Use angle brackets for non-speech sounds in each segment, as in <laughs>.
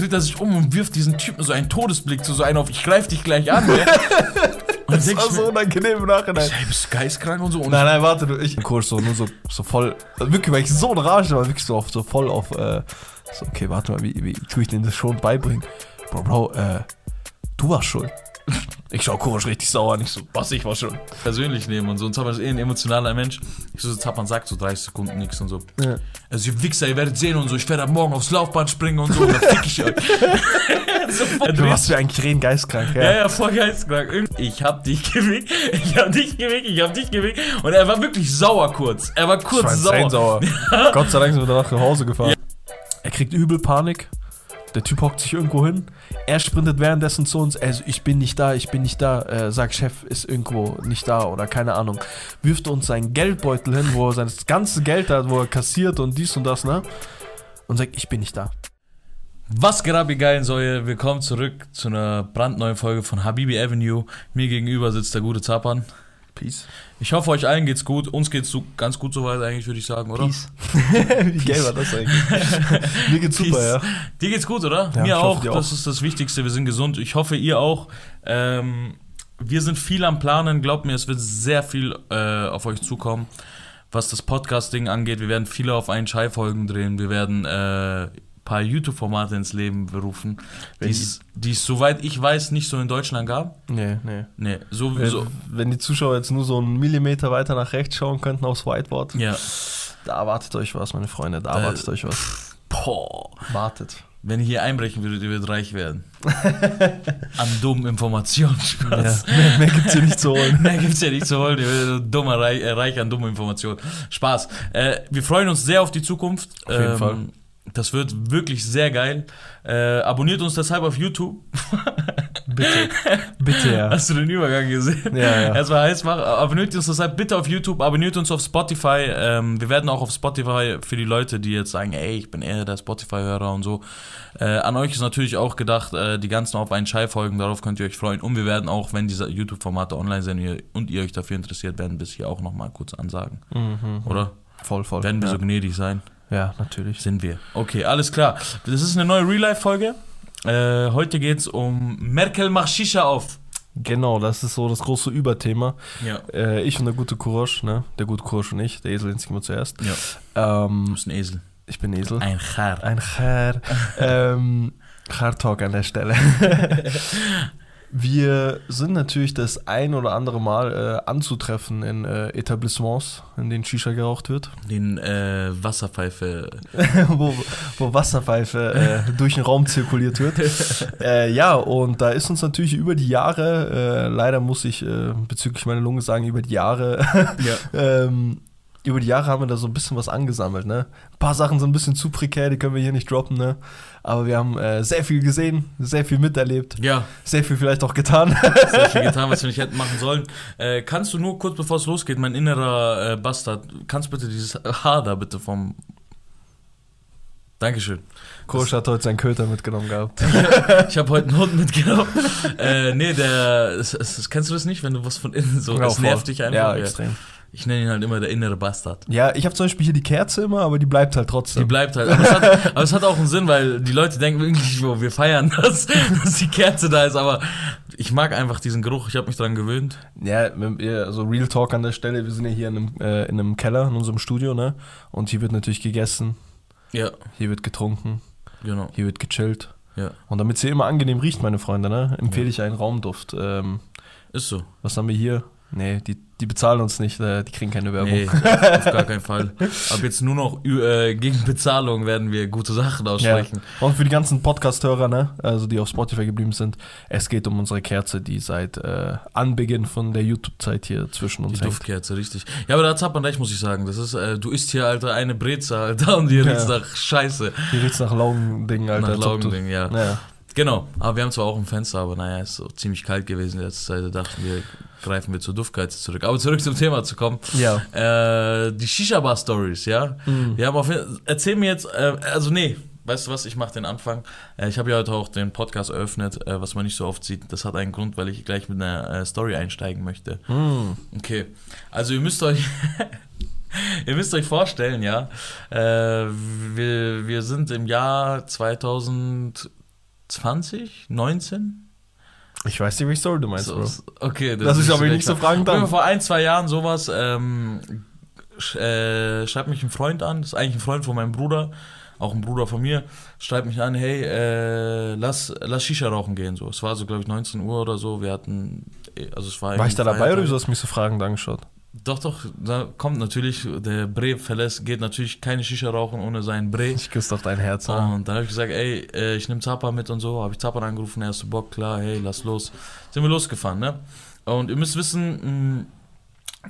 dreht er sich um und wirft diesen Typen so einen Todesblick zu, so einen auf, ich greif dich gleich an. Ne? <laughs> Und Das war so unangenehm im Nachhinein. Ey, bist du geistkrank und so? Und Nein, nein, warte, du, ich. Kurs so, nur so, so voll. Also wirklich, weil ich so in Rage war, wirklich so, auf, so voll auf. Äh, so, okay, warte mal, wie, wie tue ich denen das schon beibringen? Bro, Bro, äh, du warst schuld. Ich schau Kurs richtig sauer an. Ich so, was, ich war schuld. persönlich nehmen und so. Und Zappern ist eh ein emotionaler Mensch. Ich so, Zappern sagt so 30 Sekunden nichts und so. Ja. Also, ihr Wichser, ihr werdet sehen und so. Ich werde ab morgen aufs Laufband springen und so. Und dann fick ich euch. <laughs> so voll Du warst ja eigentlich rein geistkrank, ja. Ja, ja, voll geistkrank. Ich hab dich gewickt, ich hab dich gewickt, ich hab dich gewickt. Und er war wirklich sauer kurz. Er war kurz war sauer. sauer. <laughs> Gott sei Dank sind wir danach nach Hause gefahren. Er kriegt übel Panik. Der Typ hockt sich irgendwo hin. Er sprintet währenddessen zu uns. Also ich bin nicht da, ich bin nicht da. Äh, sagt Chef ist irgendwo nicht da oder keine Ahnung. Wirft uns seinen Geldbeutel hin, wo er sein ganzes Geld hat, wo er kassiert und dies und das, ne? Und sagt, ich bin nicht da. Was geht ab, ihr geilen Säue? Willkommen zurück zu einer brandneuen Folge von Habibi Avenue. Mir gegenüber sitzt der gute Zapan. Peace. Ich hoffe, euch allen geht's gut. Uns geht's so, ganz gut soweit eigentlich, würde ich sagen, oder? Peace. <laughs> Wie geil war das eigentlich? Mir geht's super, Peace. ja. Dir geht's gut, oder? Ja, Mir hoffe, auch. dir Das auch. ist das Wichtigste. Wir sind gesund. Ich hoffe, ihr auch. Ähm, wir sind viel am Planen. Glaubt mir, es wird sehr viel äh, auf euch zukommen, was das Podcasting angeht. Wir werden viele auf einen Schei-Folgen drehen. Wir werden äh, paar YouTube-Formate ins Leben berufen, die es, es, soweit ich weiß, nicht so in Deutschland gab. Nee, nee. Nee, so, Wenn, so wenn die Zuschauer jetzt nur so einen Millimeter weiter nach rechts schauen könnten aufs Whiteboard, ja. da erwartet euch was, meine Freunde, da Da- erwartet euch was. Boah. Wartet. Wenn ihr hier einbrechen würdet, ihr würdet reich werden. <laughs> An dummen Informationen. Ja, Spaß. mehr, mehr gibt's hier nicht zu holen. <laughs> Mehr gibt's ja nicht zu holen. Ihr werdet dummer, reich, äh, reich an dummen Informationen. Spaß. Äh, wir freuen uns sehr auf die Zukunft. Auf jeden Ähm, Fall. Das wird wirklich sehr geil. Äh, abonniert uns deshalb auf YouTube. <laughs> Bitte. Bitte, ja. Hast du den Übergang gesehen? Ja, ja. <laughs> Erstmal heiß machen. Abonniert uns deshalb bitte auf YouTube, abonniert uns auf Spotify. Ähm, wir werden auch auf Spotify für die Leute, die jetzt sagen, ey, ich bin eher der Spotify-Hörer und so. Äh, an euch ist natürlich auch gedacht, äh, die ganzen auf einen Schei folgen, darauf könnt ihr euch freuen. Und wir werden auch, wenn diese YouTube-Formate online sind ihr, und ihr euch dafür interessiert, werden wir es hier auch nochmal kurz ansagen. Mhm. Oder? Voll, voll. Werden wir ja. so gnädig sein? Ja, natürlich. Sind wir. Okay, alles klar. Das ist eine neue Real-Life-Folge. Äh, heute geht es um Merkel macht Shisha auf. Genau, das ist so das große Überthema. Ja. Äh, ich und der gute Kurosch, ne? Der gute Kurosch und ich, der Esel ins immer zuerst. Ja. Du Ähm, bist ein Esel. ich bin Esel. Ein Char. Ein Char. <laughs> ähm, Char-Talk an der Stelle. <laughs> Wir sind natürlich das ein oder andere Mal äh, anzutreffen in äh, Etablissements, in denen Shisha geraucht wird, Den äh, Wasserpfeife. <laughs> wo, wo Wasserpfeife äh, durch den Raum zirkuliert wird. <laughs> äh, ja, und da ist uns natürlich über die Jahre, äh, leider muss ich bezüglich meiner Lunge sagen, über die Jahre Ja. <laughs> ähm, über die Jahre haben wir da so ein bisschen was angesammelt, ne? Ein paar Sachen sind ein bisschen zu prekär, die können wir hier nicht droppen, ne? Aber wir haben äh, sehr viel gesehen, sehr viel miterlebt, Ja, sehr viel vielleicht auch getan. sehr viel <laughs> getan, was wir nicht hätten machen sollen. Äh, kannst du nur kurz bevor es losgeht, mein innerer äh, Bastard, kannst du bitte dieses Haar da bitte vom. Dankeschön. Kosch hat heute seinen Köter mitgenommen gehabt. <laughs> Ich habe heute einen Hund mitgenommen. äh, nee, der. Es, es, kennst du das nicht, wenn du was von innen so. Ja, voll. nervt dich einfach. Ja, extrem. Ich nenne ihn halt immer der innere Bastard. Ja, ich habe zum Beispiel hier die Kerze immer, aber die bleibt halt Die trotzdem. bleibt halt. Aber es, hat, <laughs> aber es hat auch einen Sinn, weil die Leute denken wirklich, wo wir feiern, <laughs> dass, dass die Kerze da ist. Aber ich mag einfach diesen Geruch. Ich habe mich daran gewöhnt. Ja, ja, also Real Talk an der Stelle. Wir sind ja hier in einem, äh, in einem Keller, in unserem Studio, ne? Und hier wird natürlich gegessen, Ja, hier wird getrunken, genau. hier wird gechillt. Ja, Und damit es hier immer angenehm riecht, meine Freunde, ne? Empfehle ich einen Raumduft. Ähm, ist so. Was haben wir hier? Nee, die, die bezahlen uns nicht, äh, die kriegen keine Werbung. Nee, <laughs> auf gar keinen Fall. Ab jetzt nur noch äh, gegen Bezahlung werden wir gute Sachen Ja. aussprechen. Und für die ganzen Podcast-Hörer, ne, also die auf Spotify geblieben sind, es geht um unsere Kerze, die seit äh, Anbeginn von der YouTube-Zeit hier zwischen Die uns hängt. Duftkerze, richtig. Ja, aber da hat man recht, muss ich sagen. Das ist, äh, du isst hier, Alter, eine Breze, Alter, und die Ja. riecht nach Scheiße. Hier riecht's nach Laugending, Alter. nach Laugending, ja. Naja. Genau. Aber wir haben zwar auch ein Fenster, aber naja, ist so ziemlich kalt gewesen in letzter Zeit. Da dachten wir, greifen wir zur Duftkerze zurück. Aber zurück zum Thema zu kommen. Ja. Äh, die Shisha-Bar-Stories, ja. Mhm. Wir haben auf Erzähl mir jetzt, äh, also nee, weißt du was, ich mache den Anfang. Äh, ich habe ja heute auch den Podcast eröffnet, äh, was man nicht so oft sieht. Das hat einen Grund, weil ich gleich mit einer äh, Story einsteigen möchte. Mm. Okay, also ihr müsst euch, <laughs> ihr müsst euch vorstellen, ja, wir, wir sind im Jahr 2000, 20, 19? Ich weiß nicht, welche Story du meinst, So, Bro. okay, Das ist aber nicht so mal- fragen Auf jeden dann. Fall Vor ein, zwei Jahren sowas, ähm, sch, äh, schreibt mich ein Freund an, das ist eigentlich ein Freund von meinem Bruder, auch ein Bruder von mir, schreibt mich an, hey, äh, lass, lass Shisha rauchen gehen, so. Es war so, glaube ich, 19 Uhr oder so, wir hatten, also es war War ich da dabei oder Feiertag. hast du mich so fragend angeschaut? Doch, doch, da kommt natürlich, der Bre verlässt, geht natürlich keine Shisha rauchen ohne seinen Bre. Ich küsse auf dein Herz. ah. Und dann habe ich gesagt, ey, äh, ich nehme Zappa mit und so. Habe ich Zappa angerufen, er ist so Bock, klar, hey, lass los. Sind wir losgefahren, ne? Und ihr müsst wissen, mh,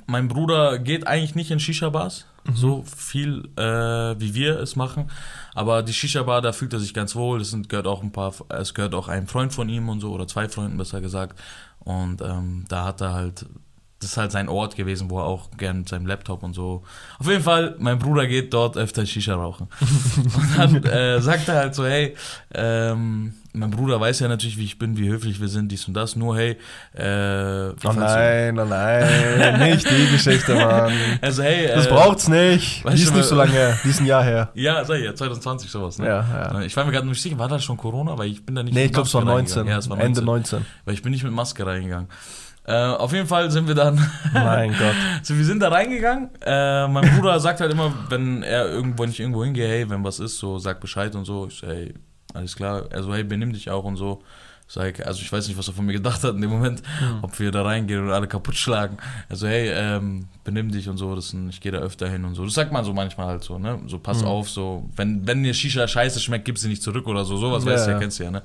mein Bruder geht eigentlich nicht in Shisha-Bars, so viel äh, wie wir es machen. Aber die Shisha-Bar, da fühlt er sich ganz wohl. Es sind, gehört auch ein paar, es gehört auch ein Freund von ihm und so, oder zwei Freunden besser gesagt. Und ähm, da hat er halt, das ist halt sein Ort gewesen, wo er auch gern mit seinem Laptop und so. Auf jeden Fall, mein Bruder geht dort öfter Shisha rauchen. <laughs> Und dann äh, sagt er halt so, hey, ähm, mein Bruder weiß ja natürlich, wie ich bin, wie höflich wir sind, dies und das. Nur, hey, äh, Oh du- nein, oh nein, <laughs> nicht die Geschichte, Mann. Also, hey, Das äh, braucht's nicht. Die ist nicht so lange her. Die ist ein Jahr her. Ja, sag ich ja, 2020 sowas, ne? Ja, ja. Ich war mir gerade nicht sicher, war das schon Corona? Weil ich bin da nicht Nee, ich glaube, es war Maske 19. reingegangen. Ja, es war 19. Ende 19. Weil ich bin nicht mit Maske reingegangen. Äh, auf jeden Fall sind wir dann, Mein Gott. <laughs> so wir sind da reingegangen. Äh, mein Bruder sagt halt immer, wenn er irgendwo nicht irgendwo hingeht, hey, wenn was ist, so sag Bescheid und so. Ich so, hey, alles klar. Also hey, benimm dich auch und so. Sag, also ich weiß nicht, was er von mir gedacht hat in dem Moment, ob wir da reingehen und alle kaputt schlagen. Also hey, ähm, benimm dich und so, das ich gehe da öfter hin und so. Das sagt man so manchmal halt so, ne? So pass Mhm. auf, so, wenn, wenn dir Shisha scheiße schmeckt, gib sie nicht zurück oder so. Sowas Ja, weißt du ja. kennst du ja, ne?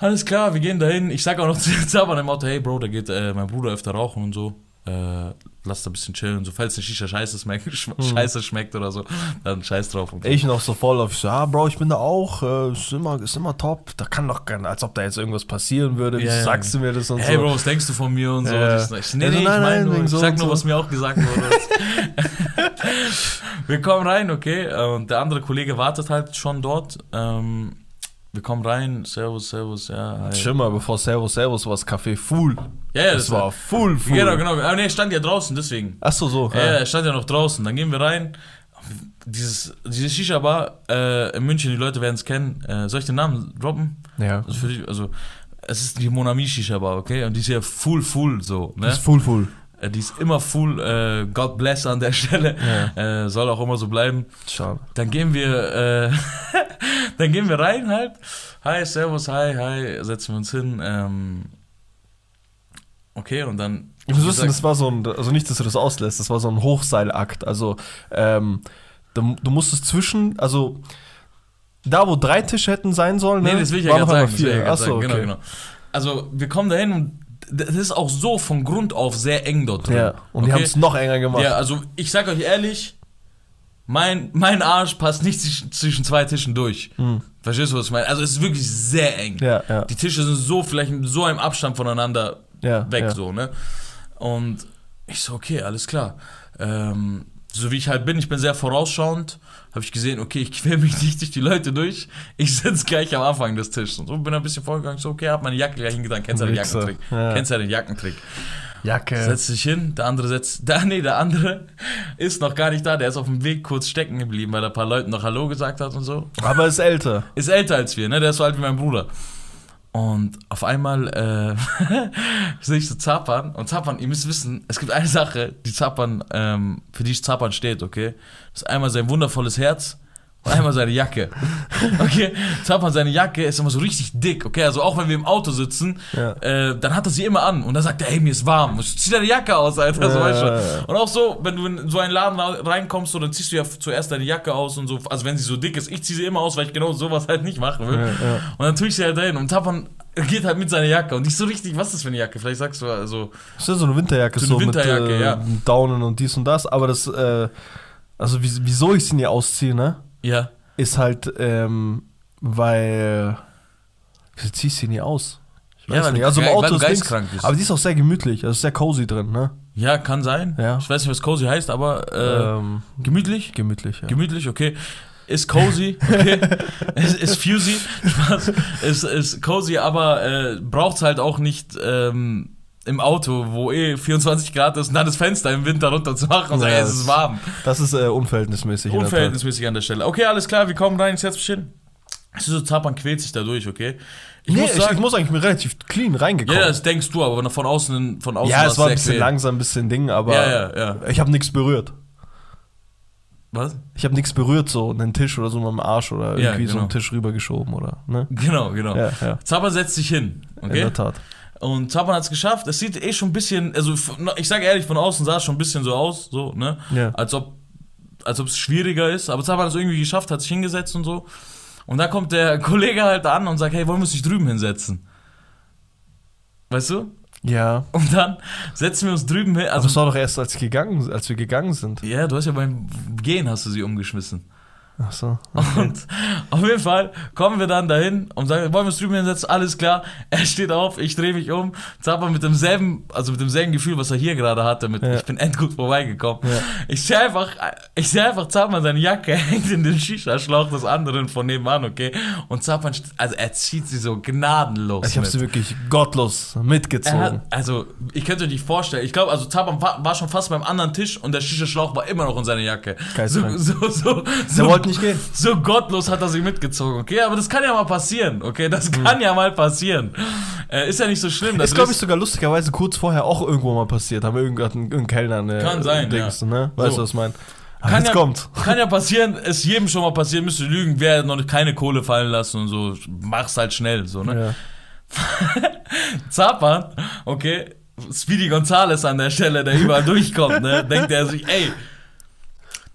Alles klar, wir gehen dahin. Ich sag auch noch <laughs> zu Zaban im Auto, hey Bro, da geht äh, mein Bruder öfter rauchen und so. Äh, lass da ein bisschen chillen und so. Falls der Shisha scheiße schmeckt, <laughs> schm- scheiße schmeckt oder so, dann scheiß drauf. Und so. Ich noch so voll auf, ich so, ah, Bro, ich bin da auch, äh, ist, immer, ist immer top. Da kann doch kein, als ob da jetzt irgendwas passieren würde. Wie Ja, ja. sagst du mir das und Hey so? Bro, was denkst du von mir und so? Ja. Das- Ich, nee, Also, nee, ich nein, meine nein, nur, ich so sag nur, so. was mir auch gesagt wurde. <laughs> wir kommen rein, okay, und der andere Kollege wartet halt schon dort. Ähm, wir kommen rein, Servus, Servus, ja. Hi. Schimmer, bevor Servus, Servus war das Café full. Ja, ja, das, war full, full. Genau, genau. Aber nee, er stand ja draußen, deswegen. Achso, so. Ja, er stand ja noch draußen. Dann gehen wir rein. Dieses, diese Shisha-Bar äh, in München, die Leute werden es kennen. Äh, soll ich den Namen droppen? ja. Also, dich, also es ist die Monami Shisha-Bar, okay? Und die ist ja full, full so. Ne? Das ist full, full. Äh, Die ist immer full. Äh, God bless an der Stelle. Äh, soll auch immer so bleiben. Schade. Dann gehen wir, äh, dann gehen wir rein halt. Hi, servus, hi, hi, setzen wir uns hin. Ähm, okay, und dann. Ich muss wissen, das war so ein, also nicht, dass du das auslässt, das war so ein Hochseilakt. Also, ähm, du, du musstest zwischen, also, da wo drei Tische hätten sein sollen, Nee, ne, das will ich ja gerade noch sagen. ja Achso, sagen. okay. Genau, genau. Also, wir kommen dahin und das ist auch so von Grund auf sehr eng dort drin. Ja, und die Okay? haben es noch enger gemacht. Ja, also ich sag euch ehrlich, mein, mein Arsch passt nicht zwischen, zwei Tischen durch. Hm. Verstehst du, was ich meine? Also es ist wirklich sehr eng. Ja, ja. Die Tische sind so vielleicht mit so einem Abstand voneinander ja, weg, ja. so, ne? Und ich so, okay, alles klar. Ähm, so wie ich halt bin, ich bin sehr vorausschauend, habe ich gesehen, okay, ich <laughs> quäl mich nicht durch die Leute durch, ich sitze gleich am Anfang des Tisches. Und so bin ein bisschen vorgegangen, so, okay, hab meine Jacke gleich hingetan, kennst ja den. Jackentrick. Ja. Kennst ja den Jackentrick. Jacke. Setzt sich hin, der andere setzt, <laughs> da, nee, der andere ist noch gar nicht da, der ist auf dem Weg kurz stecken geblieben, weil er ein paar Leuten noch Hallo gesagt hat und so. Aber ist älter. Ist älter als wir, ne? Der ist so alt wie mein Bruder. Und auf einmal äh, <laughs> sehe ich so Zapan. Und Zapan, ihr müsst wissen, es gibt eine Sache, die Zapan, ähm, für die Zapan steht, okay? Das ist einmal sein wundervolles Herz und einmal seine Jacke. <laughs> Okay? Zapan, seine Jacke ist immer so richtig dick, okay? Also auch wenn wir im Auto sitzen, Ja. äh, dann hat er sie immer an. Und dann sagt er, hey, mir ist warm. Zieh deine Jacke aus, Alter. So, Ja, weißt du. ja, ja. Und auch so, wenn du in so einen Laden reinkommst, so, dann ziehst du ja zuerst deine Jacke aus und so. Also wenn sie so dick ist, ich ziehe sie immer aus, weil ich genau sowas halt nicht machen will. Ja, ja. Und dann tue ich sie halt dahin. Und Tapan geht halt mit seiner Jacke. Und nicht so richtig, was ist das für eine Jacke? Vielleicht sagst du, also, Das ist so eine Winterjacke, So so, eine Winterjacke, mit äh, ja. Daunen und dies und das. Aber das, äh, also wie, wieso ich sie nie ausziehe, ne? Ja. Ist halt, ähm, weil. Wieso ziehst du sie nie aus? Ich Ja, weil du Also im Auto ist bist. Aber die ist auch sehr gemütlich, also sehr cozy drin, ne? Ja, kann sein. Ja. Ich weiß nicht, was cozy heißt, aber äh, ähm, gemütlich? gemütlich, ja. Gemütlich, okay. Ist cozy, okay. <laughs> ist, ist fusy, Spaß. Ist, ist cozy, aber äh, braucht's halt auch nicht ähm, im Auto, wo eh 24 Grad ist und dann das Fenster im Winter runter zu machen und Ja, sagen, es ist warm. das ist äh, unverhältnismäßig. Unverhältnismäßig an der Stelle. Okay, alles klar, wir kommen rein, ich setz mich hin. Es ist so, Zapan quält sich dadurch, okay? Ich, nee, muss, sagen, ich, ich muss eigentlich mir relativ clean reingekommen. Ja, das denkst du, aber von außen, von außen Ja, es war ein bisschen quält. langsam, ein bisschen Ding, aber ja, ja, ja. ich habe nichts berührt. Was? Ich habe nichts berührt, so einen Tisch oder so mit dem Arsch oder irgendwie genau. so einen Tisch rübergeschoben oder, ne? Genau, genau. Ja. Zapan setzt sich hin, okay? In der Tat. Und Zapan hat es geschafft. Es sieht eh schon ein bisschen, also ich sage ehrlich, von außen sah es schon ein bisschen so aus, so, ne? Ja. Als ob als ob es schwieriger ist. Aber Zapan hat es irgendwie geschafft, hat sich hingesetzt und so. Und da kommt der <laughs> Kollege halt an und sagt, hey, wollen wir uns nicht drüben hinsetzen? Weißt du? Ja. Und dann setzen wir uns drüben hin. Also, Aber es war doch erst, als, gegangen, als wir gegangen sind. Ja, du hast ja beim Gehen hast du sie umgeschmissen. Ach so. Okay. Und <laughs> auf jeden Fall kommen wir dann dahin und sagen, wollen wir drüben hinsetzen? Alles klar. <laughs> Er steht auf, ich drehe mich um. Zappa mit demselben, also mit demselben Gefühl, was er hier gerade hatte, mit ja. ich bin endgut vorbeigekommen. Ja. Ich sehe einfach, ich sehe einfach Zappa, seine Jacke <laughs> hängt in den Shisha-Schlauch des anderen von nebenan, okay? Und Zappa, also er zieht sie so gnadenlos. Ich habe sie wirklich gottlos mitgezogen. Hat, also, ich könnte euch nicht vorstellen. Ich glaube, also Zappa war, war, schon fast beim anderen Tisch und der Shisha-Schlauch war immer noch in seiner Jacke. So, so, so, so, nicht gehen. So gottlos hat er sie mitgezogen, okay? Aber das kann ja mal passieren, okay? Das kann hm. ja mal passieren. Äh, ist ja nicht so schlimm. Ist, glaube ich, sogar lustigerweise kurz vorher auch irgendwo mal passiert. Haben wir irgendeinen Kellner eine. Kann sein, Dings, ja. ne? Weißt so. du, was ich meine? Kann ja, kommt. kann ja passieren, ist jedem schon mal passieren, müsste lügen, wer noch keine Kohle fallen lassen und so. Mach's halt schnell, so, ne? Ja. <laughs> Zapan, okay, Speedy Gonzales an der Stelle, der überall durchkommt, ne? Denkt er sich, ey,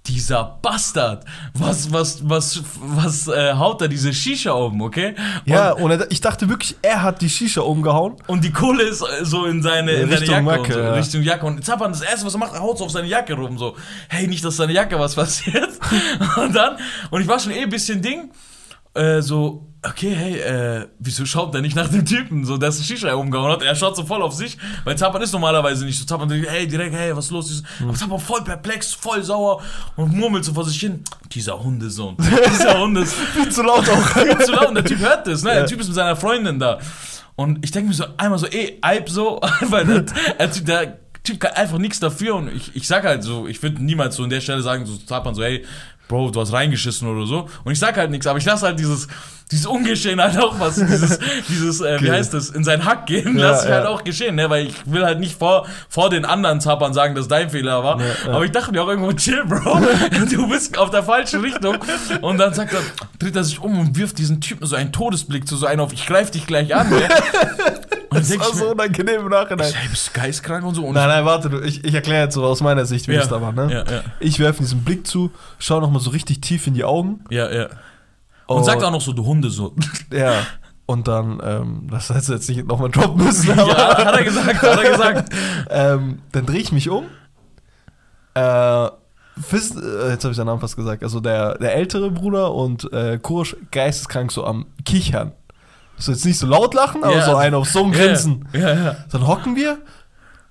dieser Bastard, was, was, was, was äh, haut da diese Shisha um, okay? Und, ja, und ich dachte wirklich, er hat die Shisha umgehauen. Und die Kohle ist äh, so in seine, in Richtung seine Jacke. Jacke so, ja. Richtung Jacke. Und Zapan, das erste, was er macht, er haut so auf seine Jacke rum, so, hey, nicht, dass seine Jacke was <laughs> passiert. und dann, und ich war schon eh ein bisschen Ding, äh, so, okay, hey, äh, wieso schaut der nicht nach dem Typen, so, der ist Shisha umgehauen hat? Er schaut so voll auf sich, weil Zapan ist normalerweise nicht so. Zapan denkt, hey, direkt, hey, was ist los? Mhm. Aber Zapan voll perplex, voll sauer und murmelt so vor sich hin, dieser Hundesohn, <laughs> dieser Hundesohn. <laughs> Viel zu laut auch. <laughs> Viel zu laut und der Typ hört das, ne? Ja. Der Typ ist mit seiner Freundin da. Und ich denke mir so, einmal so, ey, Alp so, weil der, der, der Typ kann einfach nichts dafür und ich, ich sag halt so, ich würde niemals so an der Stelle sagen, so Zapan so, hey, Bro, du hast reingeschissen oder so. Und ich sag halt nichts, aber ich lasse halt dieses, dieses Ungeschehen halt auch was, dieses, <laughs> dieses äh, wie heißt das, in sein Hack gehen, ja, lasse ich ja. halt auch geschehen, ne? Weil ich will halt nicht vor, vor den anderen Zappern sagen, dass dein Fehler war. Ja. Aber ich dachte mir auch irgendwo, chill, Bro, <laughs> du bist auf der falschen Richtung. Und dann sagt er, dreht er sich um und wirft diesen Typen so einen Todesblick zu so einen auf, ich greif dich gleich an, ne? <laughs> das war so unangenehm im Nachhinein. Ich, bist geistkrank und so. Und nein, nein, warte, du, ich, ich erkläre jetzt so aus meiner Sicht, wie ja, es da war. Ne? Ja, ja. Ich werfe diesen Blick zu, schau nochmal so richtig tief in die Augen. Ja, ja. Und, und sagt auch noch so, du Hunde so. <laughs> Ja. Und dann, ähm, das heißt jetzt nicht nochmal droppen müssen, aber. Ja, hat er gesagt, hat er gesagt. <laughs> ähm, dann drehe ich mich um. Äh, Fist, äh, jetzt habe ich seinen Namen fast gesagt. Also der, der ältere Bruder und äh, Kursch geisteskrank so am Kichern. So jetzt nicht so laut lachen, aber ja, so ein auf so ein Grinsen. Ja, ja, Dann hocken wir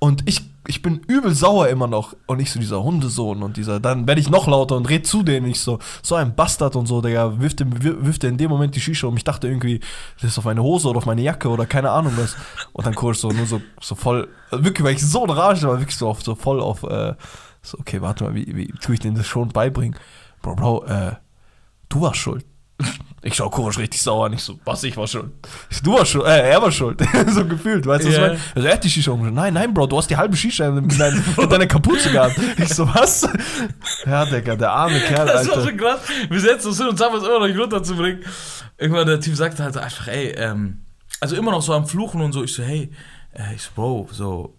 und ich, ich bin übel sauer immer noch. Und ich so dieser Hundesohn und dieser, dann werde ich noch lauter und red zu denen. Ich so, so ein Bastard und so, der wirft, wirft in dem Moment die Shisha um. Ich dachte irgendwie, das ist auf meine Hose oder auf meine Jacke oder keine Ahnung was. Und dann kurz so nur so, so voll, wirklich, weil ich so in Rage war, wirklich so, auf, so voll auf, äh, so, okay, warte mal, wie, wie tue ich denen das schon beibringen? Bro, Bro, äh, du warst schuld. Ich schau Kovac richtig sauer, nicht so, was, ich war schuld. Du warst schuld, äh, er war schuld. <laughs> so gefühlt, weißt du, yeah. was ich meine? Also er hat die Shisha umgeschaut. Nein, nein, Bro, du hast die halbe Shisha in, dein, <laughs> in deiner Kapuze gehabt. Ich so, was? Ja, Digga, der arme <laughs> Kerl, Das Alter. war schon krass. Wir setzen uns hin und haben es immer noch nicht runterzubringen. Irgendwann der Typ sagte halt einfach, ey, ähm, also immer noch so am Fluchen und so. Ich so, hey, äh, ich so, Bro, so,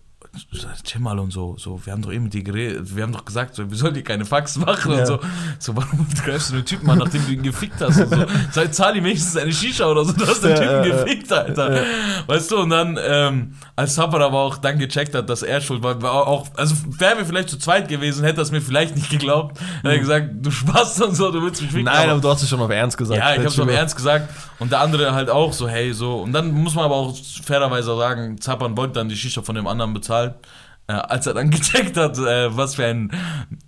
chill mal und so, so, wir haben doch eben mit dir geredet, wir haben doch gesagt, so, wir sollen dir keine Fax machen ja. und so. So, warum greifst du den Typen an, nachdem du ihn gefickt hast und so? Sag, zahl ihm wenigstens eine Shisha oder so, du hast den Typen gefickt, Alter. Weißt du, und dann, ähm, als Tapper aber auch dann gecheckt hat, dass er schuld war, war auch, also wären wir vielleicht zu zweit gewesen, hätte er es mir vielleicht nicht geglaubt. Mhm. Hätte er gesagt, du Spaß und so, du willst mich ficken. Nein, aber, aber du hast es schon auf Ernst gesagt. Ja, ich hab's auf Ernst gesagt. Und der andere halt auch so, hey, so. Und dann muss man aber auch fairerweise sagen, Zappern wollte dann die Shisha von dem anderen bezahlen. halt äh, als er dann <laughs> gecheckt hat, äh, was für ein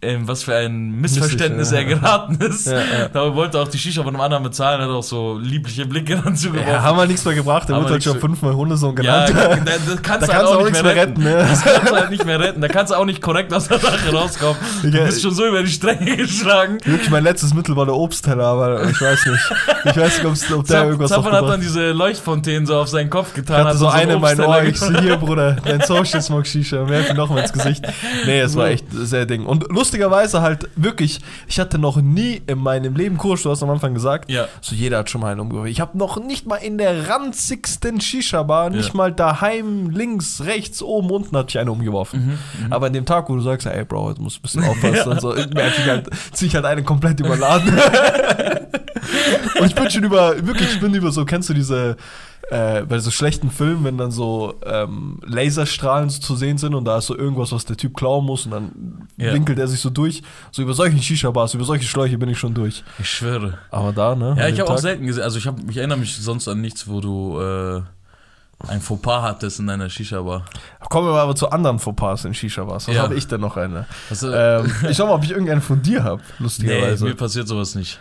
äh, was für ein Missverständnis er geraten ist. Ja, ja. Da wollte auch die Shisha von einem anderen bezahlen, hat auch so liebliche Blicke dann zugeworfen. Ja, haben wir nichts mehr gebracht. Der wurde halt schon fünfmal Hundesohn Ja, genannt. da, da <laughs> kannst Da du halt auch nicht nichts mehr mehr retten. retten, ne? <laughs> Das kannst du halt nicht mehr retten. Da kannst du auch nicht korrekt aus der Sache rauskommen. Du Ja, bist schon so über die Stränge geschlagen. Wirklich, mein letztes Mittel war der Obstteller, aber ich weiß nicht. Ich weiß nicht, ob der irgendwas Zappern hat dann diese Leuchtfontänen so auf seinen Kopf Ich getan. hatte hat so und eine in mein Ohr. Ich so, hier, Bruder, dein Social Smoke Shisha. Helfen noch mal ins Gesicht. Nee, es war echt sehr Ding. Und lustigerweise halt wirklich, ich hatte noch nie in meinem Leben Kurs, du hast am Anfang gesagt, Ja. so jeder hat schon mal einen umgeworfen. Ich habe noch nicht mal in der ranzigsten Shisha-Bar, nicht Ja. mal daheim, links, rechts, oben, unten hatte ich eine umgeworfen. Mhm, Aber an dem Tag, wo du sagst, ey Bro, jetzt musst du ein bisschen aufpassen <laughs> und so, merke ich halt, zieh ich halt eine komplett überladen. <laughs> und ich bin schon über, wirklich, ich bin über so, kennst du diese, äh, bei so schlechten Filmen, wenn dann so ähm, Laserstrahlen so zu sehen sind und da ist so irgendwas, was der Typ klauen muss und dann Ja. winkelt er sich so durch. So über solchen Shisha-Bars, über solche Schläuche bin ich schon durch. Ich schwöre. Aber da, ne? Ja, ich habe auch selten gesehen. Also ich, hab, ich erinnere mich sonst an nichts, wo du äh, ein Fauxpas hattest in deiner Shisha-Bar. Kommen wir aber zu anderen Fauxpas in Shisha-Bars. Was Ja. habe ich denn noch eine? Also, ähm, ich schau mal, ob ich irgendeinen von dir habe, nee, lustigerweise. mir passiert sowas nicht.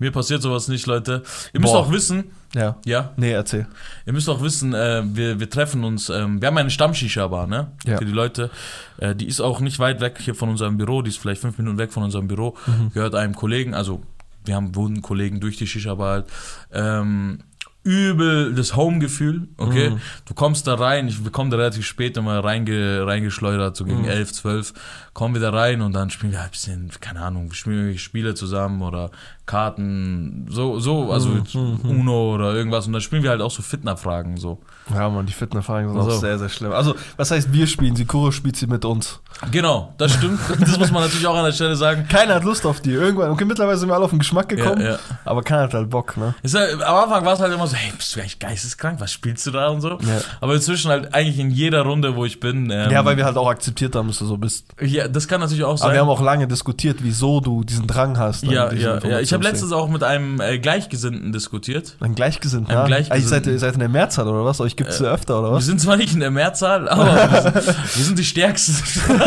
Mir passiert sowas nicht, Leute. Ihr müsst Boah. auch wissen, ja. ja, Nee, erzähl. Ihr müsst auch wissen, äh, wir, wir treffen uns, ähm, wir haben eine Stamm-Shisha-Bar, ne? Ja. Für die Leute. Äh, die ist auch nicht weit weg hier von unserem Büro, die ist vielleicht fünf Minuten weg von unserem Büro. Mhm. Gehört einem Kollegen, also wir haben wurden Kollegen durch die Shisha-Bar halt. Ähm, übel das Home-Gefühl, okay? Mhm. Du kommst da rein, ich, wir kommen da relativ spät immer reinge, reingeschleudert, so gegen Mhm. 11, 12, kommen wir da rein und dann spielen wir ein bisschen, keine Ahnung, wir spielen irgendwelche Spiele zusammen oder Karten, so, so, also Mhm, mhm. Uno oder irgendwas und dann spielen wir halt auch so Fitnerfragen, so. Ja, man, die Fitnesserfahrungen sind Also. auch sehr, sehr schlimm. Also, was heißt, wir spielen sie? Kuro spielt sie mit uns. Genau, das stimmt. <laughs> Das muss man natürlich auch an der Stelle sagen. Keiner hat Lust auf die. Irgendwann, okay, mittlerweile sind wir alle auf den Geschmack gekommen, Ja, ja. aber keiner hat halt Bock, ne? Ist halt, am Anfang war es halt immer so, hey, bist du eigentlich geisteskrank? Was spielst du da und so? Ja. Aber inzwischen halt eigentlich in jeder Runde, wo ich bin. Ähm, ja, weil wir halt auch akzeptiert haben, dass du so bist. Ja, das kann natürlich auch Aber sein. wir haben auch lange diskutiert, wieso du diesen Drang hast. ja, ja, ja. Ich habe letztens auch mit einem äh, Gleichgesinnten diskutiert. Ein Gleichgesinnten, Ein ja? Gleichgesinnten. Ah, ihr seid, ihr seid in der Mehrzahl oder was? Euch gibt's ja öfter oder Wir was? sind zwar nicht in der Mehrzahl, aber wir sind, wir sind die Stärksten. <laughs>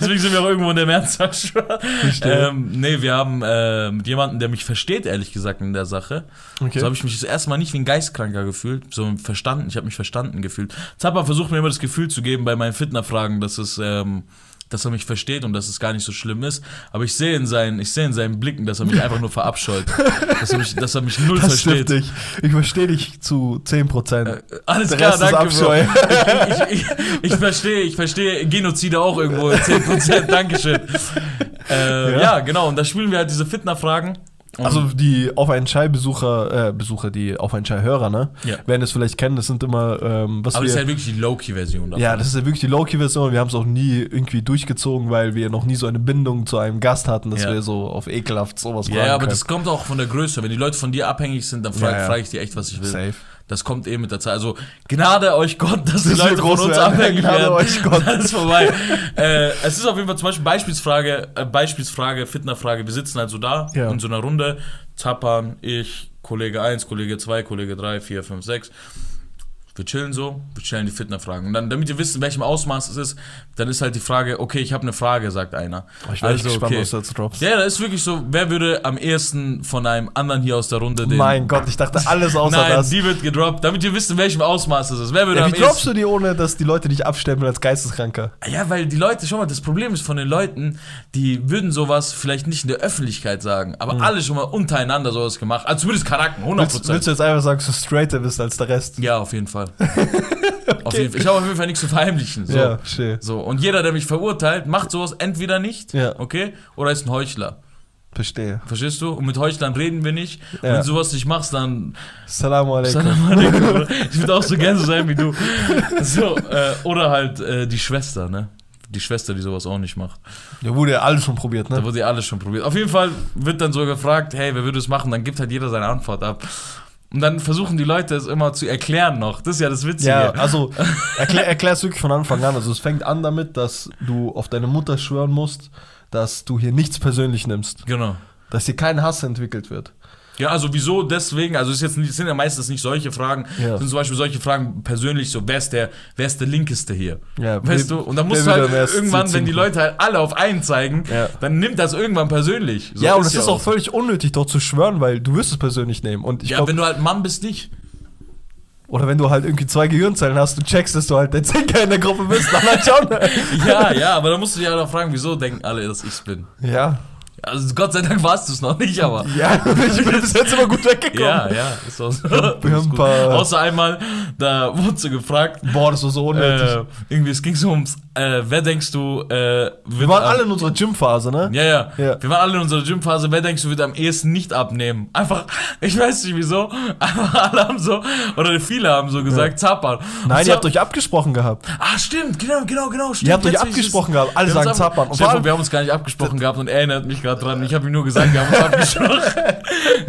Deswegen sind wir auch irgendwo in der Mehrzahl. Verstehe. ähm, nee, wir haben äh, mit jemandem, der mich versteht, ehrlich gesagt, in der Sache. Okay. So habe ich mich das erste Mal nicht wie ein Geistkranker gefühlt, so verstanden. Ich habe mich verstanden gefühlt. Zappa versucht mir immer das Gefühl zu geben bei meinen Fitnerfragen, dass es, ähm, dass er mich versteht und dass es gar nicht so schlimm ist. Aber ich sehe in seinen, ich sehe in seinen Blicken, dass er mich einfach nur verabscheut, dass er mich, dass er mich null das versteht. dich. Ich verstehe dich zu 10%. Äh, Alles Der klar, Rest ist danke, Bro. Abscheu. Ich, ich, ich, ich verstehe, ich verstehe Genozide auch irgendwo 10%, Dankeschön. Äh, Ja. ja. genau, und da spielen wir halt diese Fitnerfragen. Also die auf einen Schei-Besucher, äh, Besucher, die auf einen Schei-Hörer, ne? Ja. Werden es vielleicht kennen, das sind immer, ähm, was aber das wir... ist halt wirklich die Low-Key-Version davon. ja, das ist ja wirklich die Low-Key-Version. Wir haben es auch nie irgendwie durchgezogen, weil wir noch nie so eine Bindung zu einem Gast hatten, dass Ja. wir so auf ekelhaft sowas Ja, aber können. das kommt auch von der Größe. Wenn die Leute von dir abhängig sind, dann frage ja. frag ich die echt, was ich will. Safe. Das kommt eh mit der Zeit. Also Gnade euch Gott, dass die Das ist Leute von uns werden. abhängig Gnade werden. euch Gott. Dann ist vorbei. äh, es ist auf jeden Fall zum Beispiel Beispielsfrage, äh, Beispielsfrage, Fitnerfrage. Wir sitzen halt so da Ja. in so einer Runde. Zappern, ich, Kollege 1, Kollege 2, Kollege 3, 4, 5, 6. Wir chillen so, wir stellen die Fitnerfragen. Und dann, damit ihr wisst, in welchem Ausmaß es ist, dann ist halt die Frage, okay, ich habe eine Frage, sagt einer. Oh, ich bin echt gespannt, okay. was du jetzt droppst. Ja, das ist wirklich so, wer würde am ehesten von einem anderen hier aus der Runde den. Mein Gott, ich dachte alles außer Nein, das. die wird gedroppt, damit ihr wisst, in welchem Ausmaß es ist. Wer würde Ja, am wie droppst du die, ohne dass die Leute dich abstempeln als Geisteskranker? Ja, weil die Leute, schau mal, das Problem ist von den Leuten, die würden sowas vielleicht nicht in der Öffentlichkeit sagen, aber alle schon mal untereinander sowas gemacht. Also zumindest Karaken, 100%. Hm. Willst, willst du jetzt einfach sagen, dass du straighter bist als der Rest? ja, auf jeden Fall. <laughs> Fall. Ich habe auf jeden Fall nichts zu verheimlichen. So. Ja, schön. So, und jeder, der mich verurteilt, macht sowas entweder nicht, Ja. okay, oder ist ein Heuchler. Verstehe. Verstehst du? Und mit Heuchlern reden wir nicht. Und Ja. wenn du sowas nicht machst, dann Salam alaikum. Salam alaikum. <laughs> Ich würde auch so gerne so sein wie du. So, äh, oder halt äh, die Schwester, ne? Die Schwester, die sowas auch nicht macht. Ja, wurde ja alles schon probiert, Da ne? wurde ja alles schon probiert. Auf jeden Fall wird dann so gefragt, hey, wer würde es machen? Dann gibt halt jeder seine Antwort ab. Und dann versuchen die Leute es immer zu erklären noch. Das ist ja das Witzige. Ja, also <laughs> erklär, erklär's wirklich von Anfang an. Also es fängt an damit, dass du auf deine Mutter schwören musst, dass du hier nichts persönlich nimmst. Genau. Dass hier kein Hass entwickelt wird. Ja, also wieso deswegen, also es ist jetzt nicht, es sind ja meistens nicht solche Fragen, Ja. es sind zum Beispiel solche Fragen persönlich so, wer ist der, wer ist der Linkeste hier? Ja, weißt du? Und dann musst du halt irgendwann, wenn die? Leute halt alle auf einen zeigen, Ja. dann nimmt das irgendwann persönlich. So ja, und es ist ja auch völlig unnötig, dort zu schwören, weil du wirst es persönlich nehmen. Und ich Ja, glaube, wenn du halt Mann bist, nicht. oder wenn du halt irgendwie zwei Gehirnzellen hast und checkst, dass du halt der Zinker in der Gruppe bist, dann halt schon. <laughs> Ja, ja, aber dann musst du dich halt auch fragen, wieso denken alle, dass ich's bin? ja. Also Gott sei Dank warst du es noch nicht, aber. <laughs> Ja, ich bin <laughs> bis jetzt immer gut weggekommen. Ja, ja, ist auch so. Ist Außer einmal, da wurde sie gefragt, Boah, das war so unnötig. äh, irgendwie, es ging so ums, äh, wer denkst du, äh, wir waren alle in unserer Gymphase, ne? Ja, ja, Ja. Wir waren alle in unserer Gymphase. Wer denkst du, wird am ehesten nicht abnehmen? Einfach, <laughs> ich weiß nicht wieso, aber alle haben so, oder viele haben so gesagt, Zapan. Nein, Und ihr habt euch abgesprochen gehabt. Ah, stimmt, genau, genau, genau. Stimmt. Ihr habt euch abgesprochen es- gehabt. Alle sagen Zapan. Und vor allem- wir haben uns gar nicht abgesprochen gehabt und er erinnert mich gerade dran. Ich habe ihm nur gesagt, wir haben uns <laughs> abgesprochen.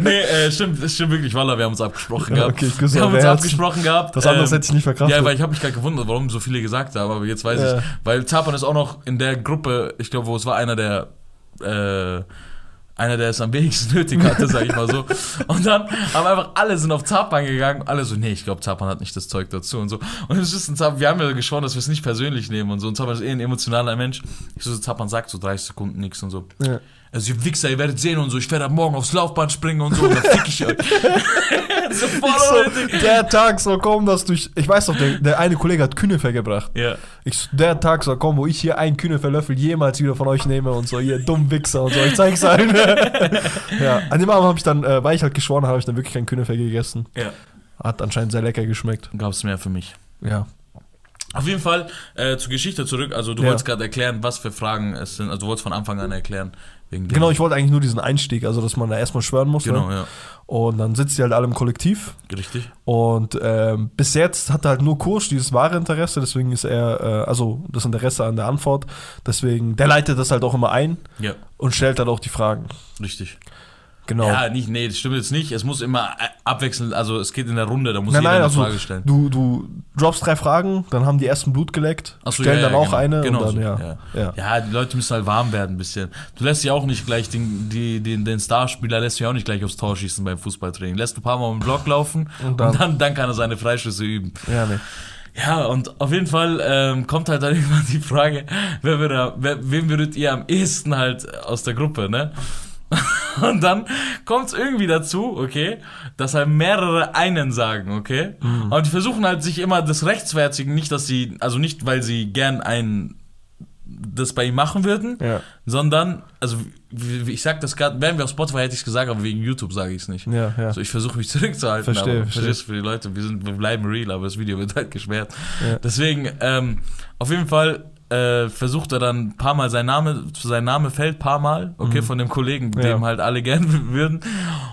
nee, äh, stimmt, stimmt wirklich, Walla, wir haben uns abgesprochen Ja, gehabt. okay, ich wir haben uns abgesprochen gehabt. Das andere ähm, hätte ich nicht verkraftet. Ja, weil ich habe mich gerade gewundert, warum so viele gesagt haben, aber jetzt weiß Ja. ich. Weil Zapan ist auch noch in der Gruppe, ich glaube, wo es war einer der, äh, einer, der es am wenigsten <laughs> nötig hatte, sag ich mal so. Und dann haben einfach alle sind auf Zapan gegangen, alle so, nee, ich glaube, Zapan hat nicht das Zeug dazu und so. Und es ist ein Zapan, wir haben ja geschworen, dass wir es nicht persönlich nehmen und so. Und Zapan ist eh ein emotionaler Mensch. Ich so, Zapan sagt so 30 Sekunden nichts und so. Ja. Also ihr Wichser, ihr werdet sehen und so, ich werde ab morgen aufs Laufband springen und so, und dann fick ich euch. <laughs> so voll so, der Tag soll kommen, dass durch. Ich weiß doch, der, der eine Kollege hat Künefer gebracht. Ja. Ich so, der Tag soll kommen, wo ich hier einen Künefer-Löffel jemals wieder von euch nehme und so, ihr dumm Wichser und so. Ich zeig's allen. <laughs> <laughs> ja, an dem Abend habe ich dann, äh, weil ich halt geschworen habe, habe ich dann wirklich keinen Künefer gegessen. Ja. Hat anscheinend sehr lecker geschmeckt. Gab es mehr für mich. Ja. Auf jeden Fall äh, zur Geschichte zurück. Also du Ja. wolltest gerade erklären, was für Fragen es sind. Also du wolltest von Anfang an erklären. Genau, ich wollte eigentlich nur diesen Einstieg, also dass man da erstmal schwören muss. Genau, Ne? ja. Und dann sitzt die halt alle im Kollektiv. Richtig. Und ähm, bis jetzt hat halt nur Kursch dieses wahre Interesse, deswegen ist er, äh, also das Interesse an der Antwort. Deswegen, der leitet das halt auch immer ein Ja, und stellt halt auch die Fragen. richtig. Genau. Ja, nicht, nee, das stimmt jetzt nicht. Es muss immer äh, abwechselnd, also es geht in der Runde, da muss nein, jeder nein, eine also Frage stellen. du, du droppst drei Fragen, dann haben die ersten Blut geleckt, Ach so, stellen ja, dann ja, auch genau. eine Genau und dann, so, ja. ja. ja. Die Leute müssen halt warm werden ein bisschen. Du lässt ja auch nicht gleich den, die, den, den Starspieler, lässt ja auch nicht gleich aufs Tor schießen beim Fußballtraining. Lässt ein paar Mal im Block laufen <laughs> und Und dann, dann- dann, kann er seine Freischüsse üben. Ja, nee. Ja, und auf jeden Fall ähm, kommt halt dann <laughs> irgendwann die Frage, wer würde, wer, wem würdet ihr am ehesten halt aus der Gruppe, ne? <laughs> Und dann kommt es irgendwie dazu, okay, dass halt mehrere einen sagen, okay? Mhm. Und die versuchen halt sich immer das rechtfertigen, nicht, dass sie, also nicht, weil sie gern einen das bei ihm machen würden, Ja. sondern, also ich sag das gerade, wären wir auf Spotify hätte ich es gesagt, aber wegen YouTube sage ich es nicht. Ja, ja. Also ich versuche mich zurückzuhalten, Verstehe, aber verstehe. verstehst für die Leute, wir, sind, wir bleiben real, aber das Video wird halt gesperrt. Deswegen, ähm, auf jeden Fall äh, versucht er dann ein paar Mal sein Name, sein Name fällt paar Mal, okay, von dem Kollegen, Mhm. Ja. dem halt alle gern <laughs> würden.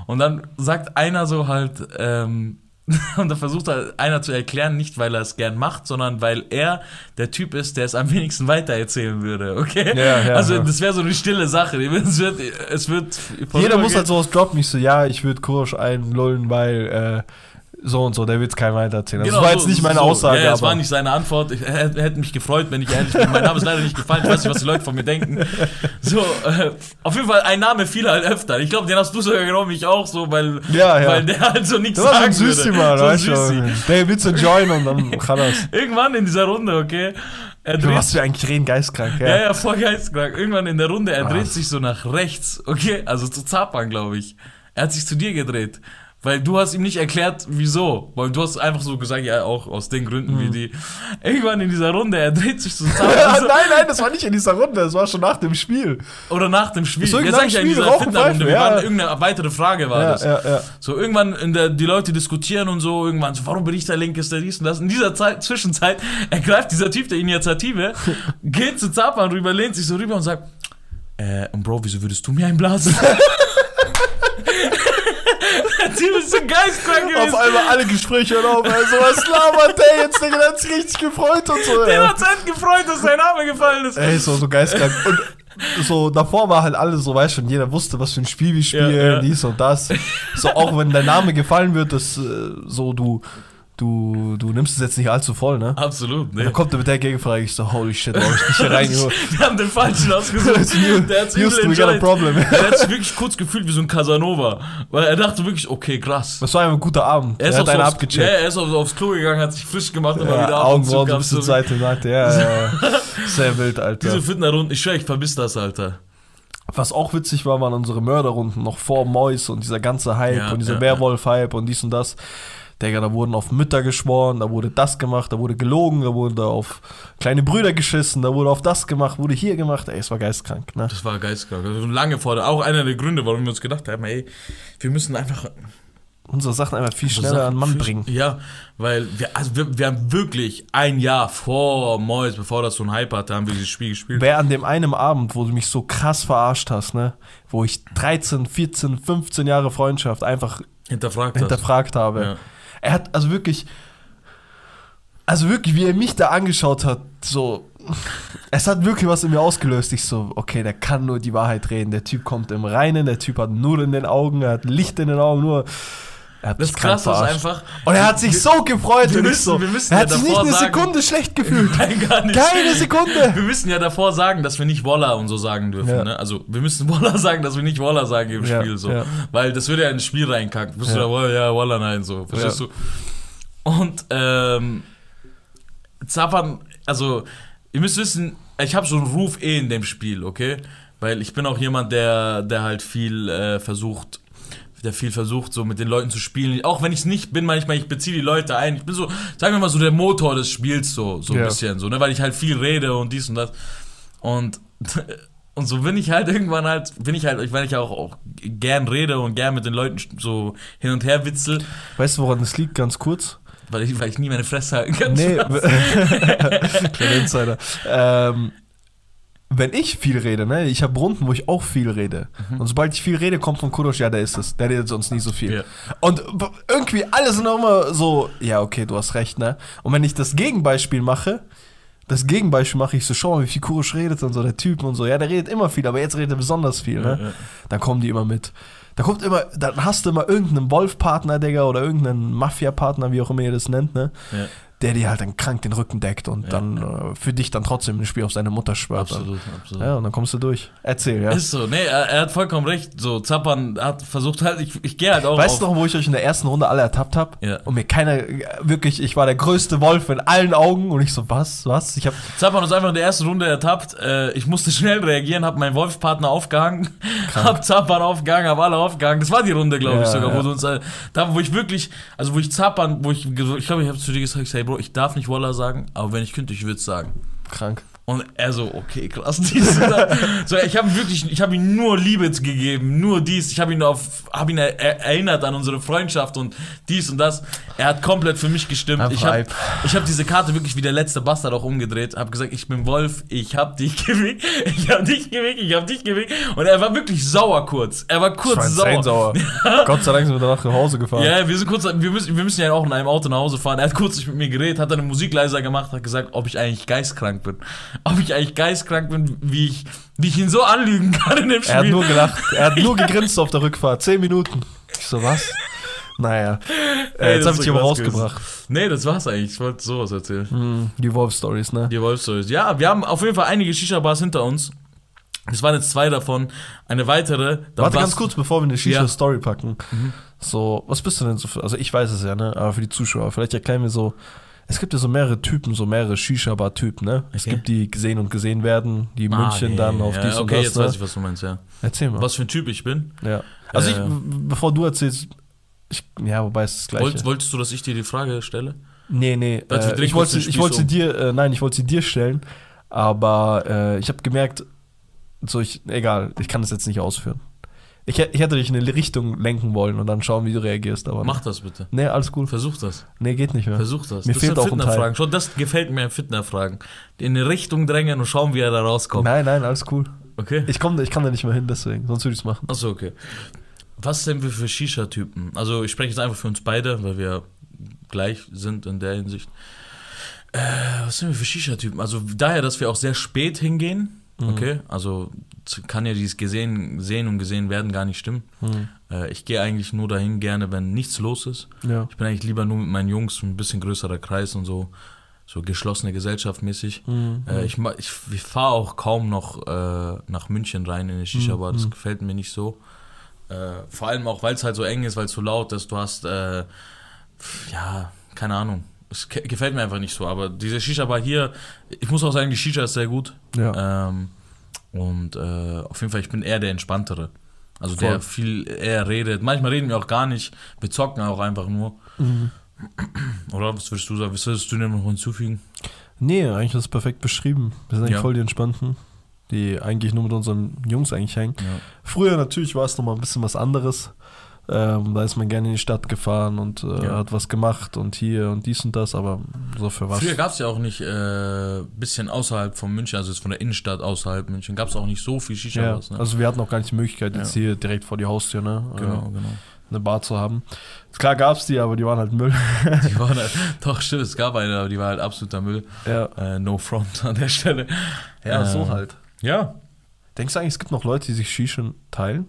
Und dann sagt einer so halt, ähm, <laughs> und dann versucht halt einer zu erklären, nicht weil er es gern macht, sondern weil er der Typ ist, der es am wenigsten weitererzählen würde, okay? Ja, ja, also ja. das wäre so eine stille Sache. Es wird, es wird Jeder muss halt sowas droppen, nicht so, ja, ich würde Kursch einlullen, weil äh, so und so, der wird kein weiter erzählen. Also das war jetzt nicht meine Aussage, Genau, Ja, das war nicht seine Antwort. Ich hätte hätte mich gefreut, wenn ich ehrlich bin. Mein Name ist leider nicht gefallen. Ich weiß nicht, was die Leute von mir denken. So, äh, auf jeden Fall, ein Name fiel halt öfter. Ich glaube, den hast du sogar genommen, ich auch so, weil, Ja, ja. weil der halt so nichts war so sagen ein Süßi, würde. Mann, so ein Süßi. Der willst du joinen und dann <laughs> kann das. Irgendwann in dieser Runde, okay? Er Du dreht warst ja eigentlich reden geistkrank, ja. Ja, ja, voll geisteskrank. Irgendwann in der Runde, er Ah. dreht sich so nach rechts, okay? Also zu Zapan, glaube ich. Er hat sich zu dir gedreht. Weil du hast ihm nicht erklärt, wieso. Weil du hast einfach so gesagt, ja, auch aus den Gründen Mhm. wie die. Irgendwann in dieser Runde, er dreht sich zu Zapan. Ja, so, nein, nein, das war nicht in dieser Runde, das war schon nach dem Spiel. oder nach dem Spiel. So, Ja, sag ich ja, in dieser Fitnerrunde. ja. waren, irgendeine weitere Frage war Ja, das. ja, ja. So, irgendwann, in der, die Leute diskutieren und so, irgendwann so, warum bin ich der Linkeste, dies und das. In dieser Zeit, Zwischenzeit <laughs> ergreift dieser Typ der Initiative, <laughs> geht zu Zapan rüber, lehnt sich so rüber und sagt, äh, und Bro, wieso würdest du mir einblasen? <laughs> der Typ ist so geistkrank gewesen. Auf einmal alle Gespräche hören auf, also was labert der jetzt, der hat sich richtig gefreut und so. Ja. hat's halt gefreut, dass sein Name gefallen ist. Ey, so, so geistkrank. Und so, davor war halt alles so, weißt schon, jeder wusste, was für ein Spiel wir spielen, Ja, ja. dies und das. So, auch wenn dein Name gefallen wird, dass äh, so du du, du nimmst es jetzt nicht allzu voll, ne? Absolut, Dann kommt er mit der Gegenfrage, ich so, holy shit, warum ich nicht hier rein? <laughs> Wir haben den falschen ausgesucht. der hat's Houston, we got a problem. Er hat sich wirklich kurz gefühlt wie so ein Casanova. Weil er dachte wirklich, okay, krass. Das war einfach ein guter Abend. Er Er, hat einen aufs, ja, abgecheckt. er ist aufs, aufs Klo gegangen, hat sich frisch gemacht und mal wieder Ja, und zu Augenbrauen so ein bisschen Seite Seite, ja, ja, ja. <laughs> Sehr wild, Alter. Diese Fitnerrunden, ich schwör, ich vermiss das, Alter. Was auch witzig war, waren unsere Mörderrunden noch vor Mois und dieser ganze Hype Ja, und dieser ja, Werwolf-Hype und dies und das. Digga, da wurden auf Mütter geschworen, da wurde das gemacht, da wurde gelogen, da wurde auf kleine Brüder geschissen, da wurde auf das gemacht, wurde hier gemacht. Ey, es war geistkrank, ne? Das war geistkrank. Also lange vor, auch einer der Gründe, warum wir uns gedacht haben, ey, wir müssen einfach Unsere Sachen einfach viel schneller Sachen an den Mann bringen. Ja, weil wir, also wir, wir haben wirklich ein Jahr vor Mois, bevor das so ein Hype hatte, haben wir dieses Spiel gespielt. Wer an dem einen Abend, wo du mich so krass verarscht hast, ne? Wo ich 13, 14, 15 Jahre Freundschaft einfach Hinterfragt das. hinterfragt habe. Ja. Er hat also wirklich, also wirklich, wie er mich da angeschaut hat, so, es hat wirklich was in mir ausgelöst. Ich so, okay, der kann nur die Wahrheit reden. Der Typ kommt im Reinen, der Typ hat nur in den Augen, er hat Licht in den Augen, nur. Das Krasse ist einfach. Und er hat sich so gefreut wir müssen- so. wir müssen er ja hat sich nicht eine sagen- Sekunde schlecht <laughs> gefühlt. Nein, gar nicht. Keine Sekunde. Wir müssen ja davor sagen, dass wir nicht Walla und so sagen dürfen. Ja. Ne? Also wir müssen <laughs> Walla sagen, dass wir nicht Walla sagen im Ja, Spiel. So. ja. Weil das würde ja ins Spiel reinkacken. Bist Ja. du da, Walla, ja, Walla, nein, so. Verstehst Ja. du? Und ähm, Zappern, also ihr müsst wissen, ich habe so einen Ruf eh in dem Spiel, okay? Weil ich bin auch jemand, der, der halt viel äh, versucht, der viel versucht, so mit den Leuten zu spielen. Auch wenn ich es nicht bin, manchmal, ich beziehe die Leute ein. Ich bin so, sagen wir mal, so der Motor des Spiels, so, so ein Ja. bisschen, so, ne? Weil ich halt viel rede und dies und das. Und, <laughs> und so bin ich halt irgendwann halt, bin ich halt, weil ich auch, auch gern rede und gern mit den Leuten so hin und her witzel, Weißt du, woran das liegt? Ganz kurz. weil ich, weil ich nie meine Fresse halten kann. Nee, <laughs> <laughs> kleiner Insider. Ähm, wenn ich viel rede, ne, ich habe Runden, wo ich auch viel rede. Und sobald ich viel rede, kommt von Kudosh, ja, der ist es. Der redet sonst nie so viel. Ja. Und irgendwie alle sind auch immer so, ja, okay, du hast recht, ne? Und wenn ich das Gegenbeispiel mache, das Gegenbeispiel mache ich so, schau mal, wie viel Kurosch redet und so, der Typ und so. Ja, der redet immer viel, aber jetzt redet er besonders viel, ne? Ja, ja. Dann kommen die immer mit. Da kommt immer, dann hast du immer irgendeinen Wolf-Partner, Digga, oder irgendeinen Mafia-Partner, wie auch immer ihr das nennt, ne? Ja. Der dir halt dann krank den Rücken deckt und Ja, dann Äh, für dich dann trotzdem ein Spiel auf seine Mutter schwört. Absolut, absolut. Ja, und dann kommst du durch. Erzähl, ja. Ist so, nee, er, er hat vollkommen recht. So, Zappern hat versucht halt, ich, ich gehe halt auch Weißt du noch, wo ich euch in der ersten Runde alle ertappt habe? Ja. Und mir keiner, wirklich, ich war der größte Wolf in allen Augen und ich so, was, was? Ich hab, Zappern uns einfach in der ersten Runde ertappt. Äh, ich musste schnell reagieren, habe meinen Wolfspartner aufgehangen, <laughs> hab Zappern aufgehangen, hab alle aufgehangen. Das war die Runde, glaube ich Ja, sogar, wo ja. du uns, da wo ich wirklich, also wo ich Zappern, wo ich, ich glaube, ich habe zu dir gesagt, ich sag, Bro, ich darf nicht Waller sagen, aber wenn ich könnte, ich würde es sagen. krank. Und er so, okay, krass. <laughs> So, ich habe wirklich, ich habe ihm nur Liebe gegeben, nur dies. Ich habe ihn auf, habe ihn er, er- erinnert an unsere Freundschaft und dies und das. Er hat komplett für mich gestimmt. Einfach Ich habe hab diese Karte wirklich wie der letzte Bastard auch umgedreht. Habe gesagt, ich bin Wolf, ich hab dich <laughs> gewickt, ich hab dich gewickt, ich hab dich gewickt. Und er war wirklich sauer kurz. Er war kurz sauer. sauer. <laughs> Gott sei Dank sind wir danach nach Hause gefahren. Ja, wir sind kurz, wir müssen, wir müssen ja auch in einem Auto nach Hause fahren. Er hat kurz mit mir geredet, hat dann eine Musik leiser gemacht, hat gesagt, ob ich eigentlich geistkrank bin. Ob ich eigentlich geistkrank bin, wie ich, wie ich ihn so anlügen kann in dem Spiel. Er hat nur gelacht. Er hat nur <laughs> gegrinst auf der Rückfahrt. Zehn Minuten. Ich so, was? Naja. Äh, jetzt das habe ich dich aber rausgebracht. nee, das war's eigentlich. Ich wollte sowas erzählen. Hm, die Wolf-Stories, ne? Die Wolf-Stories. Ja, wir haben auf jeden Fall einige Shisha-Bars hinter uns. Es waren jetzt zwei davon. Eine weitere. Warte ganz kurz, bevor wir eine Ja. Shisha-Story packen. So, was bist du denn so für, also ich weiß es ja, ne, aber für die Zuschauer, vielleicht erklären wir so, es gibt ja so mehrere Typen, so mehrere Shisha-Bar-Typen, ne? Es Okay. gibt die gesehen und gesehen werden, die Ah, München ja, dann auf ja, dies und Okay, das, jetzt ne? weiß ich, was du meinst, ja. Erzähl mal. Was für ein Typ ich bin. Ja. Also Äh, ich, bevor du erzählst, ich, ja, wobei es ist das Gleiche. Wollt, wolltest du, dass ich dir die Frage stelle? Nee, nee. Äh, ich wollte ich wollte sie um. dir, äh, nein, ich wollte sie dir stellen, aber äh, ich habe gemerkt, so ich, egal, ich kann das jetzt nicht ausführen. Ich, ich hätte dich in eine Richtung lenken wollen und dann schauen, wie du reagierst, aber Mach das bitte. nee, alles cool. Versuch das. Nee, geht nicht mehr. Versuch das. Mir das fehlt auch ein Teil. Schau, das gefällt mir an Fitnerfragen. In eine Richtung drängen und schauen, wie er da rauskommt. Nein, nein, alles cool. Okay? Ich, komm, ich kann da nicht mehr hin, deswegen, sonst würde ich es machen. Achso, okay. Was sind wir für Shisha-Typen? Also, ich spreche jetzt einfach für uns beide, weil wir gleich sind in der Hinsicht. Äh, was sind wir für Shisha-Typen? Also, daher, dass wir auch sehr spät hingehen. Mhm. Okay, also kann ja dieses gesehen, sehen und gesehen werden gar nicht stimmen. Mhm. Äh, ich gehe eigentlich nur dahin gerne, wenn nichts los ist. Ja. Ich bin eigentlich lieber nur mit meinen Jungs, ein bisschen größerer Kreis und so, so geschlossene Gesellschaft mäßig. Mhm. Äh, ich ma- ich, ich fahre auch kaum noch äh, nach München rein in eine Shisha-Bar, das Mhm. gefällt mir nicht so. Äh, vor allem auch, weil es halt so eng ist, weil es so laut ist. Du hast, äh, ja, keine Ahnung. Es ge- gefällt mir einfach nicht so. Aber diese Shisha-Bar hier, ich muss auch sagen, die Shisha ist sehr gut. ja. Ähm, und äh, auf jeden Fall, ich bin eher der Entspanntere. Also Voll. der viel eher redet. Manchmal reden wir auch gar nicht. Wir zocken auch einfach nur. Mhm. Oder was würdest du sagen? Was würdest du denn noch hinzufügen? Nee, eigentlich ist es perfekt beschrieben. Wir sind eigentlich Ja. voll die Entspannten, die eigentlich nur mit unseren Jungs eigentlich hängen. Ja. Früher natürlich war es nochmal ein bisschen was anderes. Ähm, da ist man gerne in die Stadt gefahren und äh, Ja. hat was gemacht und hier und dies und das, aber so für was. Früher gab es ja auch nicht äh, bisschen außerhalb von München, also jetzt von der Innenstadt außerhalb München, gab es auch nicht so viel ja, Shisha-Bars. Ne? also wir hatten auch gar nicht die Möglichkeit, jetzt Ja. hier direkt vor die Haustür ne, genau, äh, genau. eine Bar zu haben. Klar gab es die, aber die waren halt Müll. <laughs> Die waren <laughs> halt, doch, stimmt, es gab eine, aber die war halt absoluter Müll. ja, Äh, no front an der Stelle. ja so Ähm, halt. Ja. Denkst du eigentlich, es gibt noch Leute, die sich Shishen teilen?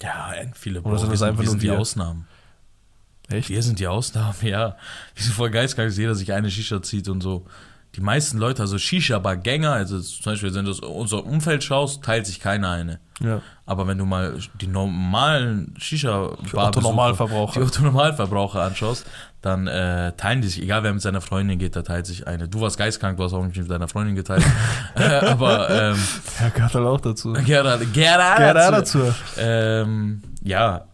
Ja, viele Oder sind das einfach nur die? Ausnahmen. Echt? Wir sind die Ausnahmen, <laughs> ja. Wir sind voll geistkrank, dass jeder sich eine Shisha zieht und so. Die meisten Leute, also Shisha-Bar-Gänger, also zum Beispiel, wenn du unser Umfeld schaust, teilt sich keiner eine. Ja. Aber wenn du mal die normalen shisha Für Otto-Normalverbraucher. die Otto-Normalverbraucher anschaust, dann äh, teilen die sich, egal wer mit seiner Freundin geht, da teilt sich eine. Du warst geistkrank, du hast auch nicht mit deiner Freundin geteilt. <laughs> äh, aber ähm, Ja, gehört halt auch dazu. Gerda, Gerda, Gerda dazu. dazu. Ähm, ja,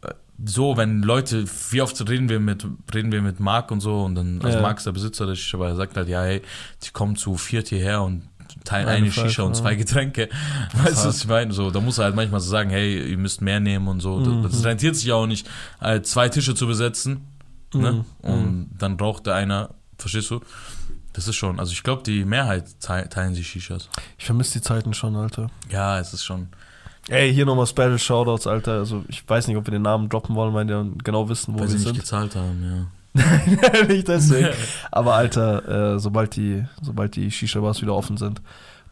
so, wenn Leute, wie oft reden wir mit, reden wir mit Marc und so, und dann, also Ja. Marc ist der Besitzer der Shisha, aber er sagt halt, ja, hey, die kommen zu viert hierher und teilen Eine eine, Shisha und zwei Getränke. <laughs> Weißt du, was ich meine? So, da muss er halt manchmal so sagen, hey, ihr müsst mehr nehmen und so. Mhm. Das, das rentiert sich ja auch nicht, äh, zwei Tische zu besetzen, ne? Mhm. Und dann braucht der einer, verstehst du? Das ist schon, also ich glaube, die Mehrheit tei- teilen sich Shishas. Ich vermisse die Zeiten schon, Alter. Ja, es ist schon. Ey, hier nochmal Special Shoutouts, Alter. Also, ich weiß nicht, ob wir den Namen droppen wollen, weil wir genau wissen, wo Weil wir sie nicht sind. gezahlt haben, ja. <laughs> nicht deswegen. <laughs> Aber, Alter, äh, sobald die, sobald die Shisha-Bars wieder offen sind,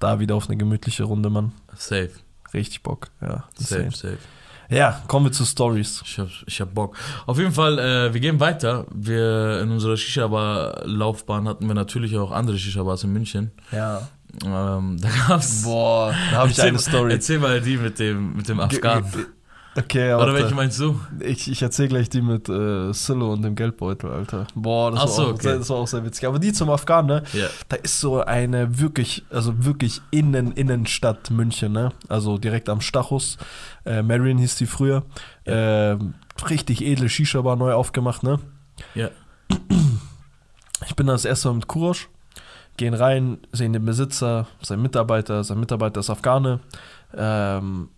da wieder auf eine gemütliche Runde, Mann. Safe, Richtig Bock, ja. insane. safe, safe. Ja, kommen wir zu Stories. Ich hab, ich hab Bock. Auf jeden Fall, äh, wir gehen weiter. Wir in unserer Shisha-Bar-Laufbahn hatten wir natürlich auch andere Shisha-Bars in München. Ja. Ähm, da gab's. Boah, da habe ich Erzähl eine Story. Erzähl mal die mit dem, mit dem Afghanen. Okay, Oder aber welche meinst du? ich, ich erzähle gleich die mit äh, Silo und dem Geldbeutel, Alter. Boah, das, Ach war so, auch, okay. sehr, das war auch sehr witzig. Aber die zum Afghan, ne? Ja. Da ist so eine wirklich, also wirklich Innen, Innenstadt München, ne? Also direkt am Stachus. Äh, Marion hieß die früher. Ähm, richtig edle Shisha-Bar neu aufgemacht, ne? Ja. Ich bin da das erste Mal mit Kurosch. Gehen rein, sehen den Besitzer, sein Mitarbeiter, sein Mitarbeiter ist Afghane. Ähm,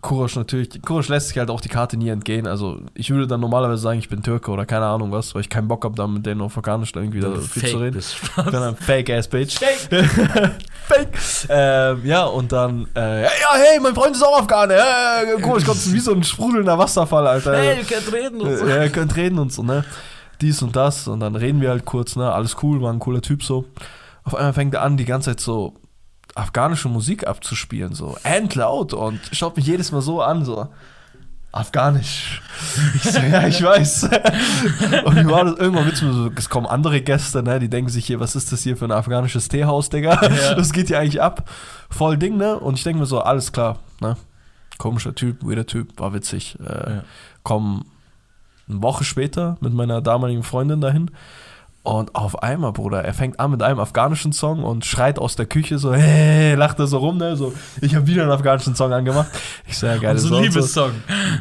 Kurosch natürlich, Kurosch lässt sich halt auch die Karte nie entgehen. Also ich würde dann normalerweise sagen, ich bin Türke oder keine Ahnung was, weil ich keinen Bock habe, da mit denen auf Afghanisch irgendwie da viel zu reden. Ich bin ein Fake-Ass-Bitch. <laughs> Fake. Ähm, ja, und dann, äh, ja, hey, mein Freund ist auch Afghane. Äh, Kurosch kommt wie so ein sprudelnder Wasserfall, Alter. Hey, ihr könnt reden und so. Ja, ihr könnt reden und so, ne? Dies und das. Und dann reden wir halt kurz, ne? Alles cool, war ein cooler Typ so. Auf einmal fängt er an, die ganze Zeit so afghanische Musik abzuspielen, so endlaut und schaut mich jedes Mal so an, so Afghanisch. Ich so, ja, ich weiß. Und wie war das? Irgendwann mir so, es kommen andere Gäste, ne? Die denken sich hier, was ist das hier für ein afghanisches Teehaus, Digga? Ja. Das geht hier eigentlich ab. Voll Ding, ne? Und ich denke mir so, alles klar, ne? Komischer Typ, weirder Typ, war witzig. Äh, Ja. Komm eine Woche später mit meiner damaligen Freundin dahin. Und auf einmal, Bruder, er fängt an mit einem afghanischen Song und schreit aus der Küche so, hey, lacht er so rum, ne? So, ich habe wieder einen afghanischen Song angemacht. Ich so, ja, geil. so ein Liebessong.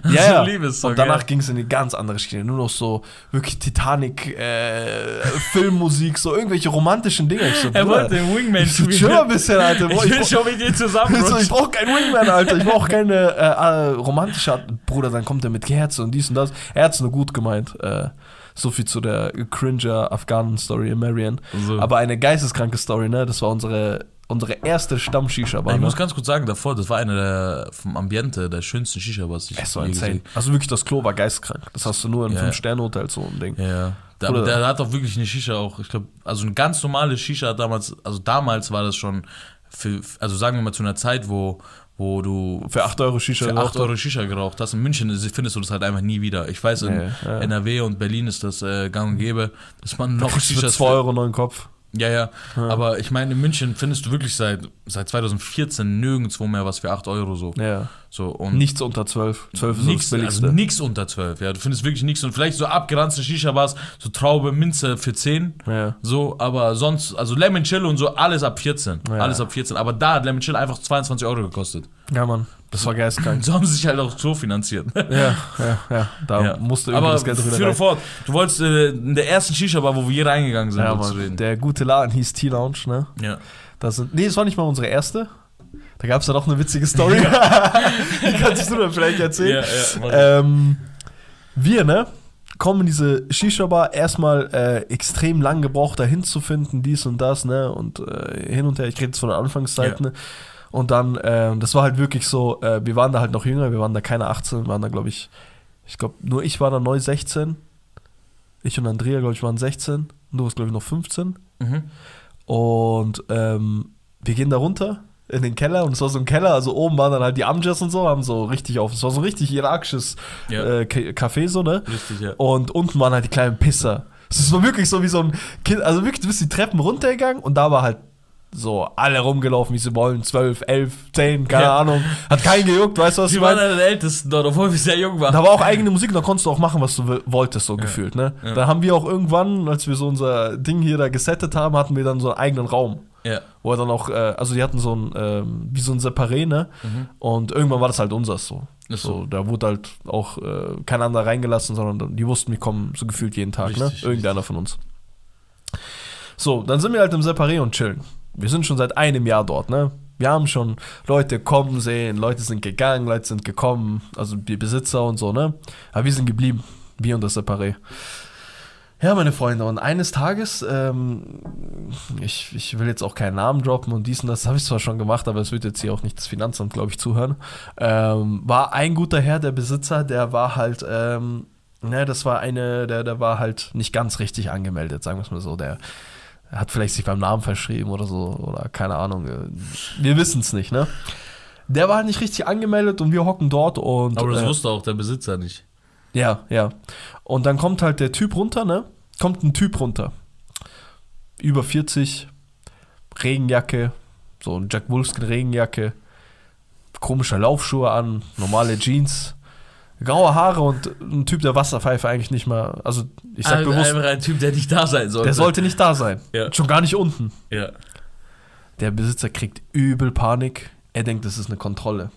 Ja, ja. Liebessong. Und danach ja. ging es in eine ganz andere Schiene. Nur noch so wirklich Titanic, äh, <laughs> Filmmusik, so irgendwelche romantischen Dinge. Ich so, Er wollte den Wingman ich so, chill ein bisschen, Alter. Ich Boah, will brauch- schon mit dir zusammen. <laughs> ich, so, ich brauche keinen Wingman, Alter. Ich brauche keine äh, äh, romantische Art. Bruder, dann kommt er mit Kerze und dies und das. Er hat es nur gut gemeint. Äh, so viel zu der Cringer Afghanen-Story in Marion. So. Aber eine geisteskranke Story, ne? Das war unsere, unsere erste Stamm-Shisha-Bar. ich Ne? muss ganz kurz sagen, davor, das war einer der vom Ambiente der schönsten Shisha-Bars, die ich insane. gesehen Also wirklich, das Klo war geistkrank. Das hast du nur in Ja. Fünf-Sterne-Hotels so ein Ding. Ja. Der, Oder- der hat auch wirklich eine Shisha auch, ich glaube, also eine ganz normale Shisha damals, also damals war das schon für, also sagen wir mal zu einer Zeit, wo, wo du Für 8 Euro Shisha für geraucht 8 Euro Shisha geraucht hast. In München findest du das halt einfach nie wieder. Ich weiß, in Nee, ja. NRW und Berlin ist das äh, gang und gäbe, dass man noch für Shishas 2 Euro neuen Kopf. Ja, ja, aber ich meine, in München findest du wirklich seit, seit 2014 nirgendwo mehr was für 8 Euro so. Ja. So und Nichts unter 12. 12 ist Nix, das billigste. also nix unter 12, ja. Du findest wirklich nichts. Und vielleicht so abgeranzte Shisha-Bars, so Traube, Minze für 10. Ja. So, aber sonst, also Lemon Chill und so, alles ab 14. Ja. Alles ab 14. Aber da hat Lemon Chill einfach 22 Euro gekostet. ja, Mann. Das war geistkrank. <laughs> So haben sie sich halt auch so finanziert. ja, ja, ja. Da <laughs> Ja. musste irgendwie aber das Geld wieder fort. Du wolltest äh, in der ersten Shisha-Bar, wo wir hier reingegangen sind, Ja, Mann. reden. Der gute Laden hieß T-Lounge, ne? Ja. Das sind, nee, das war nicht mal unsere erste. Da gab es ja noch eine witzige Story. <laughs> Die kannst du mir vielleicht erzählen. Ja, ja. Ähm, wir, ne? Kommen in diese Shisha-Bar, erstmal äh, extrem lang gebraucht, da hinzufinden, dies und das, ne? Und äh, hin und her, ich rede jetzt von der Anfangszeit, Ja. ne? Und dann, ähm, das war halt wirklich so, äh, wir waren da halt noch jünger, wir waren da keine 18, wir waren da, glaube ich, ich glaube, nur ich war da neu 16. Ich und Andrea, glaube ich, waren 16. Und du warst, glaube ich, noch 15. Mhm. Und ähm, wir gehen da runter in den Keller und es war so ein Keller, also oben waren dann halt die Amjas und so, haben so richtig auf, es war so ein richtig irakisches Ja. äh, Ca- Café so, ne? Richtig, ja. Und unten waren halt die kleinen Pisser. Es war wirklich so wie so ein Kind, also wirklich, du bist die Treppen runtergegangen und da war halt so alle rumgelaufen, wie sie wollen, 12, 11, 10, keine Ja. Ahnung. Hat keinen gejuckt, weißt du, was Sie ich waren meine? ja die Ältesten dort, obwohl wir sehr jung waren. Da war auch eigene Musik, da konntest du auch machen, was du wolltest, so gefühlt, ne? Ja. Da haben wir auch irgendwann, als wir so unser Ding hier da gesettet haben, hatten wir dann so einen eigenen Raum. Ja. Wo er dann auch, äh, also die hatten so ein, ähm, wie so ein Separé, ne? Und irgendwann war das halt unseres so. Mhm. Ist so. so. Da wurde halt auch äh, kein anderer reingelassen, sondern die wussten, wir kommen so gefühlt jeden Tag, ne? Richtig, Irgendeiner von uns. So, dann sind wir halt im Separé und chillen. Wir sind schon seit einem Jahr dort, ne? Wir haben schon Leute kommen sehen, Leute sind gegangen, Leute sind gekommen, also die Besitzer und so, ne? Aber wir sind geblieben, wir und das Separé. Ja, meine Freunde, und eines Tages, ähm, ich, ich will jetzt auch keinen Namen droppen und dies und das habe ich zwar schon gemacht, aber es wird jetzt hier auch nicht das Finanzamt, glaube ich, zuhören. Ähm, war ein guter Herr, der Besitzer, der war halt, ähm, ne, das war eine, der, der war halt nicht ganz richtig angemeldet, sagen wir es mal so. Der hat vielleicht sich beim Namen verschrieben oder so, oder keine Ahnung. äh, Wir wissen es nicht, ne? Der war halt nicht richtig angemeldet und wir hocken dort und. Aber das äh, wusste auch der Besitzer nicht. Ja, ja. Und dann kommt halt der Typ runter, ne? Kommt ein Typ runter. Über 40, Regenjacke, so ein Jack Wolfskin Regenjacke, komische Laufschuhe an, normale Jeans, graue Haare und ein Typ, der Wasserpfeife eigentlich nicht mal, also ich sag Ein- bewusst, Einfach ein Typ, der nicht da sein sollte. der sollte nicht da sein. Ja. Schon gar nicht unten. Ja. Der Besitzer kriegt übel Panik. Er denkt, das ist eine Kontrolle.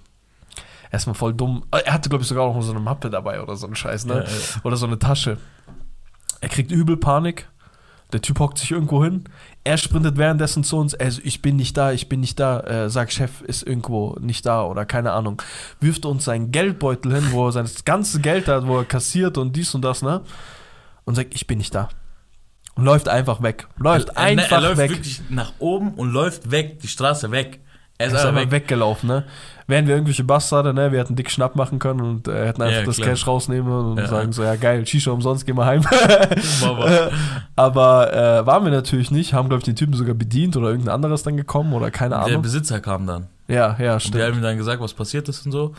Erstmal voll dumm. Er hatte, glaube ich, sogar noch so eine Mappe dabei oder so einen Scheiß, ne? Ja, ja. Oder so eine Tasche. Er kriegt übel Panik. Der Typ hockt sich irgendwo hin. Er sprintet währenddessen zu uns. Also, ich bin nicht da, ich bin nicht da. Äh, sagt, Chef ist irgendwo nicht da oder keine Ahnung. Wirft uns seinen Geldbeutel hin, wo er sein ganzes Geld hat, wo er kassiert und dies und das, ne? Und sagt, ich bin nicht da. Und läuft einfach weg. Läuft Er, er, einfach er läuft weg. wirklich nach oben und läuft weg, die Straße weg. Er Er ist, ist einfach einfach weg. weggelaufen, ne? Wären wir irgendwelche Bastarde, ne? Wir hätten dick Schnapp machen können und äh, hätten einfach Ja, das. Cash rausnehmen und Ja. sagen so, ja geil, Shisha umsonst, geh mal heim. <laughs> Mama. Aber äh, waren wir natürlich nicht, haben, glaube ich, den Typen sogar bedient oder irgendein anderes dann gekommen oder keine Der Ahnung. Besitzer kam dann. Ja, ja, Und wir haben stimmt. ihm dann gesagt, was passiert ist und so.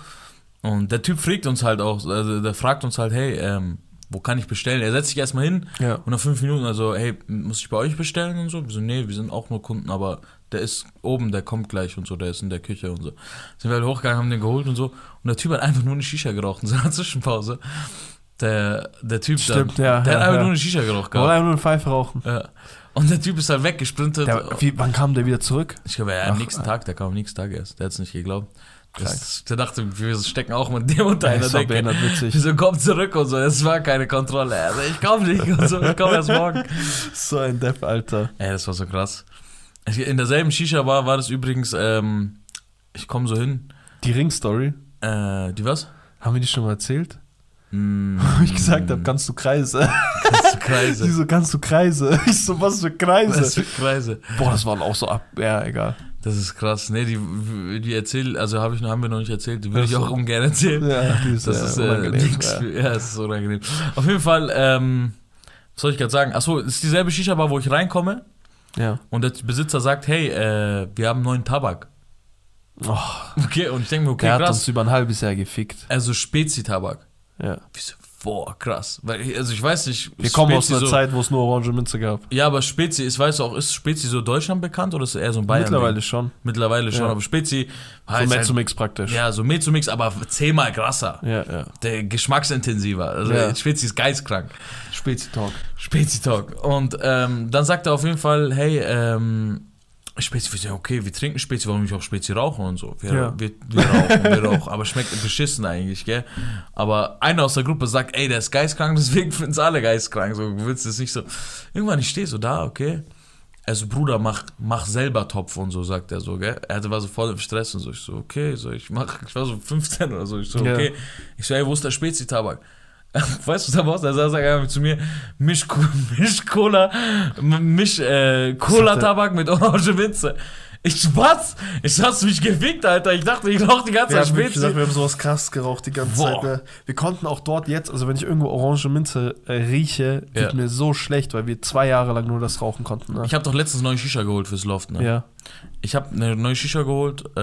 Und der Typ fragt uns halt auch, also der fragt uns halt, hey, ähm, wo kann ich bestellen? Er setzt sich erstmal hin Ja. und nach fünf Minuten, also, hey, muss ich bei euch bestellen und so? Wir so, nee, wir sind auch nur Kunden, aber der ist oben, der kommt gleich und so, der ist in der Küche und so. Sind wir halt hochgegangen, haben den geholt und so. Und der Typ hat einfach nur eine Shisha geraucht in seiner <laughs> Zwischenpause. Der, der Typ Stimmt, dann, ja, der ja, hat einfach ja. nur eine Shisha geraucht gehabt. einfach nur eine Pfeife rauchen. Ja. Und der Typ ist halt weggesprintet. Der, wie, wann kam der wieder zurück? Ich glaube, er am nächsten Tag, der kam am nächsten Tag erst. Der hat es nicht geglaubt. Das, der dachte, wir stecken auch mit dem unter Ja, einer Decke. behindert witzig. Wieso kommt zurück und so? Es war keine Kontrolle. Also ich komm nicht und so, ich komm erst morgen. <laughs> So ein Depp, Alter. Ey, das war so krass. In derselben Shisha-Bar war das übrigens, ähm, ich komme so hin. Die Ring-Story, Äh, die was? haben wir die schon mal erzählt? Hm, <laughs> Wo ich gesagt habe, kannst du Kreise? kannst du Kreise. <laughs> Sie so, kannst du Kreise? <laughs> Ich so, was für Kreise? Was für Kreise. Boah, das waren auch so ab. Ja, egal. Das ist krass. Nee, die, die erzählt, also habe ich, haben wir noch nicht erzählt, die würde ich Ach so. auch ungern erzählen. Ja, die ist, Das äh, ist äh, unangenehm, nix ja. ja, es ist unangenehm. Auf jeden Fall, ähm, was soll ich gerade sagen? Achso, es ist dieselbe Shisha-Bar, wo ich reinkomme. Ja. Und der Besitzer sagt, hey, äh, wir haben neuen Tabak. Oh, <laughs> Okay, und ich denke mir, okay, der hat uns krass. über ein halbes Jahr gefickt. Also Spezi-Tabak. Ja. Ich so, boah, krass. Weil, also ich weiß nicht. Wir kommen aus einer so, Zeit, wo es nur orange Minze gab. Ja, aber Spezi, ich weiß auch, ist Spezi so Deutschland bekannt oder ist es eher so ein Bayern? Mittlerweile schon. Mittlerweile schon, Ja. aber Spezi So heißt halt, Mezzomix praktisch. Ja, so Mezumix, aber zehnmal krasser. Ja, ja. Der geschmacksintensiver. Also Ja. Spezi ist geistkrank. Spezi-Talk. Spezi-Talk. Und ähm, dann sagt er auf jeden Fall, hey, ähm, Spezi, wir sagen, okay, wir trinken Spezi, warum nicht auch Spezi rauchen und so. Wir, Ja. wir, wir rauchen, wir rauchen. Aber schmeckt beschissen eigentlich, gell? Aber einer aus der Gruppe sagt, ey, der ist geistkrank, <laughs> deswegen finden es alle geistkrank. So, du willst es nicht so. Irgendwann, ich stehe so da, okay. Also, Bruder, mach, mach selber Topf und so, sagt er so, gell? Er hatte, war so voll im Stress und so. Ich so, okay, so, ich mach, ich war so 15 oder so. Ich so, Ja. okay. Ich so, ey, wo ist der Spezi-Tabak? <laughs> Weißt du, was da war? Da sagt er zu mir, misch, <laughs> misch Cola, misch äh, Cola-Tabak mit Orange Minze. Ich was? Ich hast mich gefickt, Alter. Ich dachte, ich rauch die ganze Zeit wirklich gesagt, Spezi. wir haben sowas krass geraucht die ganze Boah. Zeit. Ne? Wir konnten auch dort jetzt, also wenn ich irgendwo orange Minze äh, rieche, wird Ja. mir so schlecht, weil wir zwei Jahre lang nur das rauchen konnten. Ne? Ich habe doch letztens neue Shisha geholt fürs Loft, ne? ja. Ich habe eine neue Shisha geholt, äh,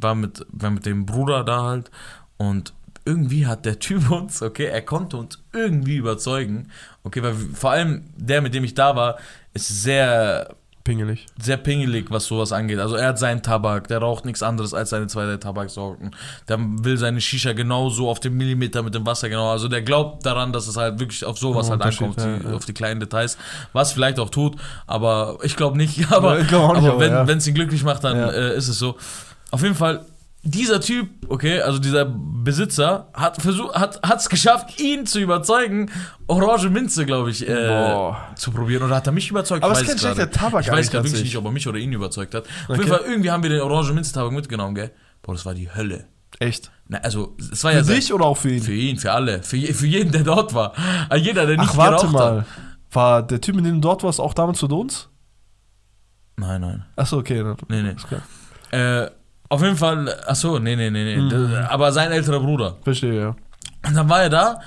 war mit, war mit dem Bruder da halt und irgendwie hat der Typ uns, okay, er konnte uns irgendwie überzeugen, okay, weil vor allem der, mit dem ich da war, ist sehr Pingelig. sehr pingelig, was sowas angeht. Also er hat seinen Tabak, der raucht nichts anderes als seine zwei drei Tabaksorten. Der will seine Shisha genauso auf den Millimeter mit dem Wasser genau. Also der glaubt daran, dass es halt wirklich auf sowas halt ankommt, ja, die, ja. auf die kleinen Details. Was vielleicht auch tut, aber ich glaube nicht. <laughs> Aber, ich glaub nicht, aber aber wenn ja. es ihn glücklich macht, dann Ja. äh, ist es so. Auf jeden Fall. Dieser Typ, okay, also dieser Besitzer, hat versucht, hat es geschafft, ihn zu überzeugen, Orange Minze, glaube ich, äh, zu probieren. Oder hat er mich überzeugt? Aber Ich es weiß ist kein schlechter Tabak Ich weiß gerade wirklich nicht, ob er mich oder ihn überzeugt hat. Auf Okay. jeden Fall, irgendwie haben wir den Orange Minze-Tabak mitgenommen, gell? Boah, das war die Hölle. Echt? Na, also, es war Für ja sehr- dich oder auch für ihn? Für ihn, für alle. Für, je- für jeden, der dort war. Ah, Jeder, der nicht Ach, warte geraucht mal. hat. War der Typ, mit dem du dort warst, auch damals zu uns? Nein, nein. Achso, okay. Dann. Nee, nee. Ist klar. Äh, auf jeden Fall, achso, nee, nee, nee, nee. Mhm. Aber sein älterer Bruder. Verstehe, ja. Und dann war er da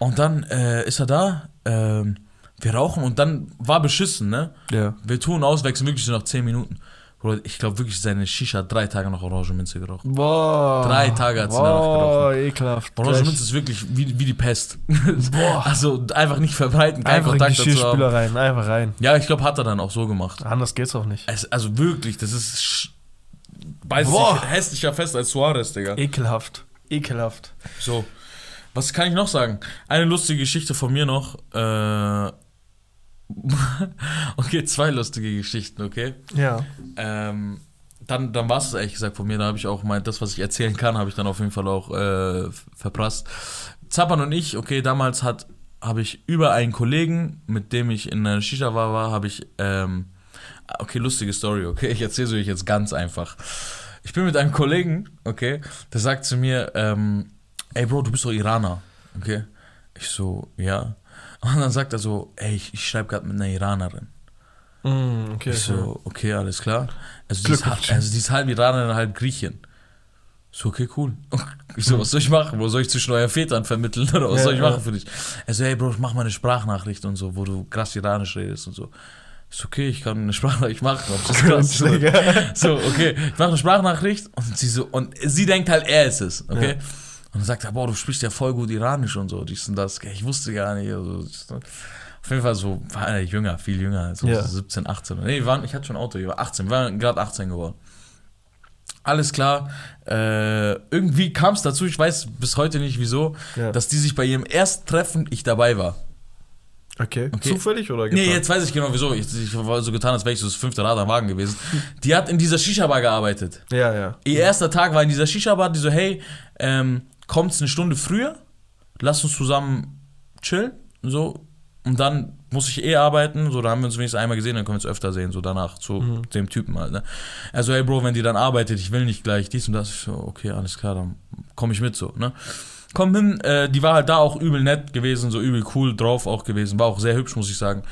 und dann äh, ist er da. Ähm, wir rauchen und dann war beschissen, ne? Ja. Wir tun auswechseln wirklich so nach 10 Minuten. Bruder, ich glaube wirklich, seine Shisha hat drei Tage noch Orange Minze geraucht. Boah. Drei Tage hat sie danach Boah, ekelhaft. Orange Minze ist wirklich wie, wie die Pest. <laughs> Boah. Also einfach nicht verbreiten, keinen Einfach in Kontakt dazu haben. Rein, einfach rein. Ja, ich glaube, hat er dann auch so gemacht. Anders geht's auch nicht. Es, also wirklich, das ist weiß Boah. ich, hässlicher Fest als Suarez, Digga. Ekelhaft. Ekelhaft. So. Was kann ich noch sagen? Eine lustige Geschichte von mir noch. Äh, <laughs> okay, zwei lustige Geschichten, okay? Ja. Ähm, dann dann war es ehrlich gesagt von mir. Da habe ich auch mal das, was ich erzählen kann, habe ich dann auf jeden Fall auch äh, verprasst. Zappan und ich, okay, damals hat habe ich über einen Kollegen, mit dem ich in der Shisha war, war habe ich, ähm, okay, lustige Story, okay, ich erzähle sie euch jetzt ganz einfach. Ich bin mit einem Kollegen, okay, der sagt zu mir, ähm, ey Bro, du bist doch Iraner, okay? Ich so, ja. Und dann sagt er so, ey, ich, ich schreibe gerade mit einer Iranerin. Mm, okay. Ich so, okay, alles klar. Also die, ist, also die ist halb Iranerin, halb Griechin. So, okay, cool. <laughs> Ich so, was soll ich machen? Wo soll ich zwischen euren Vätern vermitteln? <laughs> Oder was Ja, soll ich ja. machen für dich? Er so, hey Bro, ich mach mal eine Sprachnachricht und so, wo du krass Iranisch redest und so. So, okay, ich kann eine Sprachnachricht machen. Ist krass. So, so, okay, ich mache eine Sprachnachricht und sie so, und sie denkt halt, er ist es, okay? Und dann sagt er, boah, du sprichst ja voll gut Iranisch und so, dies und das. Ich wusste gar nicht. Also, auf jeden Fall so, war er jünger, viel jünger, so Ja. 17, 18. Nee, wir waren, ich hatte schon ein Auto, ich war 18, wir waren gerade 18 geworden. Alles klar. Äh, irgendwie kam es dazu, ich weiß bis heute nicht wieso, Ja. dass die sich bei ihrem ersten Treffen ich dabei war. Okay. Okay. Zufällig oder Nee, geplant? jetzt weiß ich genau wieso. Ich, ich war so getan, als wäre ich so das fünfte Rad am Wagen gewesen. Die hat in dieser Shisha-Bar gearbeitet. Ja, ja. Ihr erster Tag war in dieser Shisha-Bar, die so, hey, ähm, kommt's eine Stunde früher, lass uns zusammen chillen, so, und dann muss ich eh arbeiten, so, da haben wir uns wenigstens einmal gesehen, dann können wir uns öfter sehen, so danach, zu dem Typen halt, ne. Also, hey Bro, wenn die dann arbeitet, ich will nicht gleich dies und das, ich so, okay, alles klar, dann komme ich mit, so, ne. Komm hin, äh, die war halt da auch übel nett gewesen, so übel cool drauf auch gewesen, war auch sehr hübsch, muss ich sagen.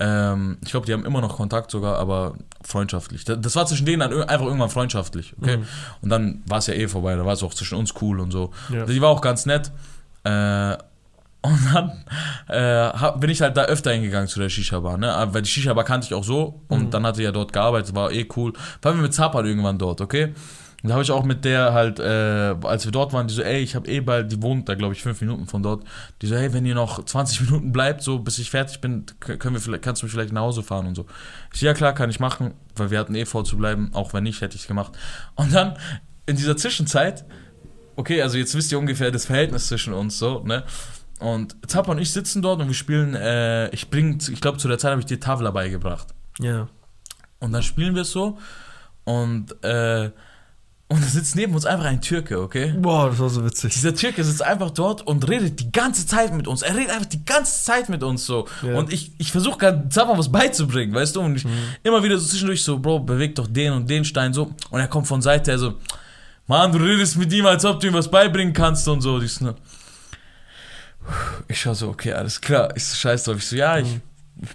Ähm, ich glaube, die haben immer noch Kontakt sogar, aber freundschaftlich. Das, das war zwischen denen dann einfach irgendwann freundschaftlich, okay? Mhm. Und dann war es ja eh vorbei, da war es auch zwischen uns cool und so. Ja. Die war auch ganz nett. Äh, Und dann äh, hab, bin ich halt da öfter hingegangen zu der Shisha-Bar, ne? Aber Weil die Shisha-Bar kannte ich auch so und Mhm. dann hatte ich ja dort gearbeitet, war eh cool. Waren wir mit Zapan irgendwann dort, okay? Und da habe ich auch mit der halt, äh, als wir dort waren, die so, ey, ich habe eh bald, die wohnt da, glaube ich, fünf Minuten von dort. Die so, hey, wenn ihr noch 20 <laughs> Minuten bleibt, so bis ich fertig bin, können wir vielleicht, kannst du mich vielleicht nach Hause fahren und so. Ich so, ja klar, kann ich machen, weil wir hatten eh vor zu bleiben, auch wenn nicht, hätte ich es gemacht. Und dann in dieser Zwischenzeit, okay, also jetzt wisst ihr ungefähr das Verhältnis zwischen uns so, ne? Und Zappa und ich sitzen dort und wir spielen, äh, ich bring, ich glaube zu der Zeit habe ich dir Tavla beigebracht. Ja. Und dann spielen wir es so und, äh, und da sitzt neben uns einfach ein Türke, okay? Boah, das war so witzig. Dieser Türke sitzt einfach dort und redet die ganze Zeit mit uns. Er redet einfach die ganze Zeit mit uns so. Ja. Und ich, ich versuche gerade was beizubringen, weißt du? Und ich immer wieder so zwischendurch so, Bro, beweg doch den und den Stein so. Und er kommt von Seite her so, Mann, du redest mit ihm, als ob du ihm was beibringen kannst und so. Ich, so, ne. ich schau so, okay, alles klar. Ich so, scheiß drauf. Ich so, ja, ich, ich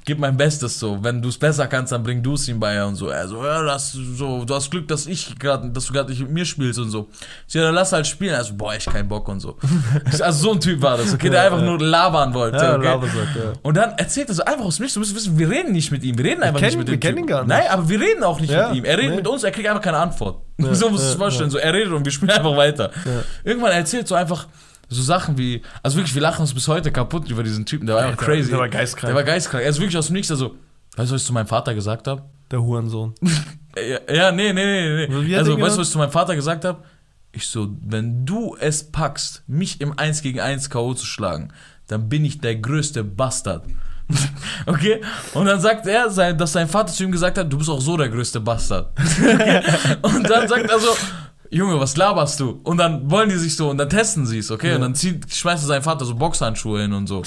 gebe mein Bestes so. Wenn du es besser kannst, dann bring du es ihm bei und so. Er so, ja, das, so, du hast Glück, dass ich gerade, dass du gerade nicht mit mir spielst und so. Ich so, ja, dann lass halt spielen. Also, boah, ich keinen Bock und so. Also so ein Typ war das, okay, der Ja, einfach ja. nur labern wollte. Ja, okay? Labersack, ja. Und dann erzählt er so einfach aus Nichts, du musst wissen, wir reden nicht mit ihm, wir reden einfach kennen- nicht mit wir dem kennen ihn gar nicht. Nein, aber wir reden auch nicht mit ihm. Er redet nee. mit uns, er kriegt einfach keine Antwort. <laughs> So musst du es vorstellen, so er redet und wir spielen einfach weiter. Irgendwann erzählt so einfach so Sachen wie, also wirklich, wir lachen uns bis heute kaputt über diesen Typen, der war einfach crazy. Der war geistkrank. Der war geistkrank. Er ist wirklich aus dem Nichts, also, weißt du, was ich zu meinem Vater gesagt habe? der Hurensohn. <laughs> Ja, ja, nee, nee, nee, nee. Also, weißt du, was ich zu meinem Vater gesagt habe? Ich so, wenn du es packst, mich im 1 gegen 1 K.O. zu schlagen, dann bin ich der größte Bastard. <laughs> okay? Und dann sagt er, dass sein Vater zu ihm gesagt hat, du bist auch so der größte Bastard. <laughs> okay? Und dann sagt er so, Junge, was laberst du? Und dann wollen die sich so, und dann testen sie es, okay? Ja. Und dann zieht, schmeißt sein Vater so Boxhandschuhe hin und so.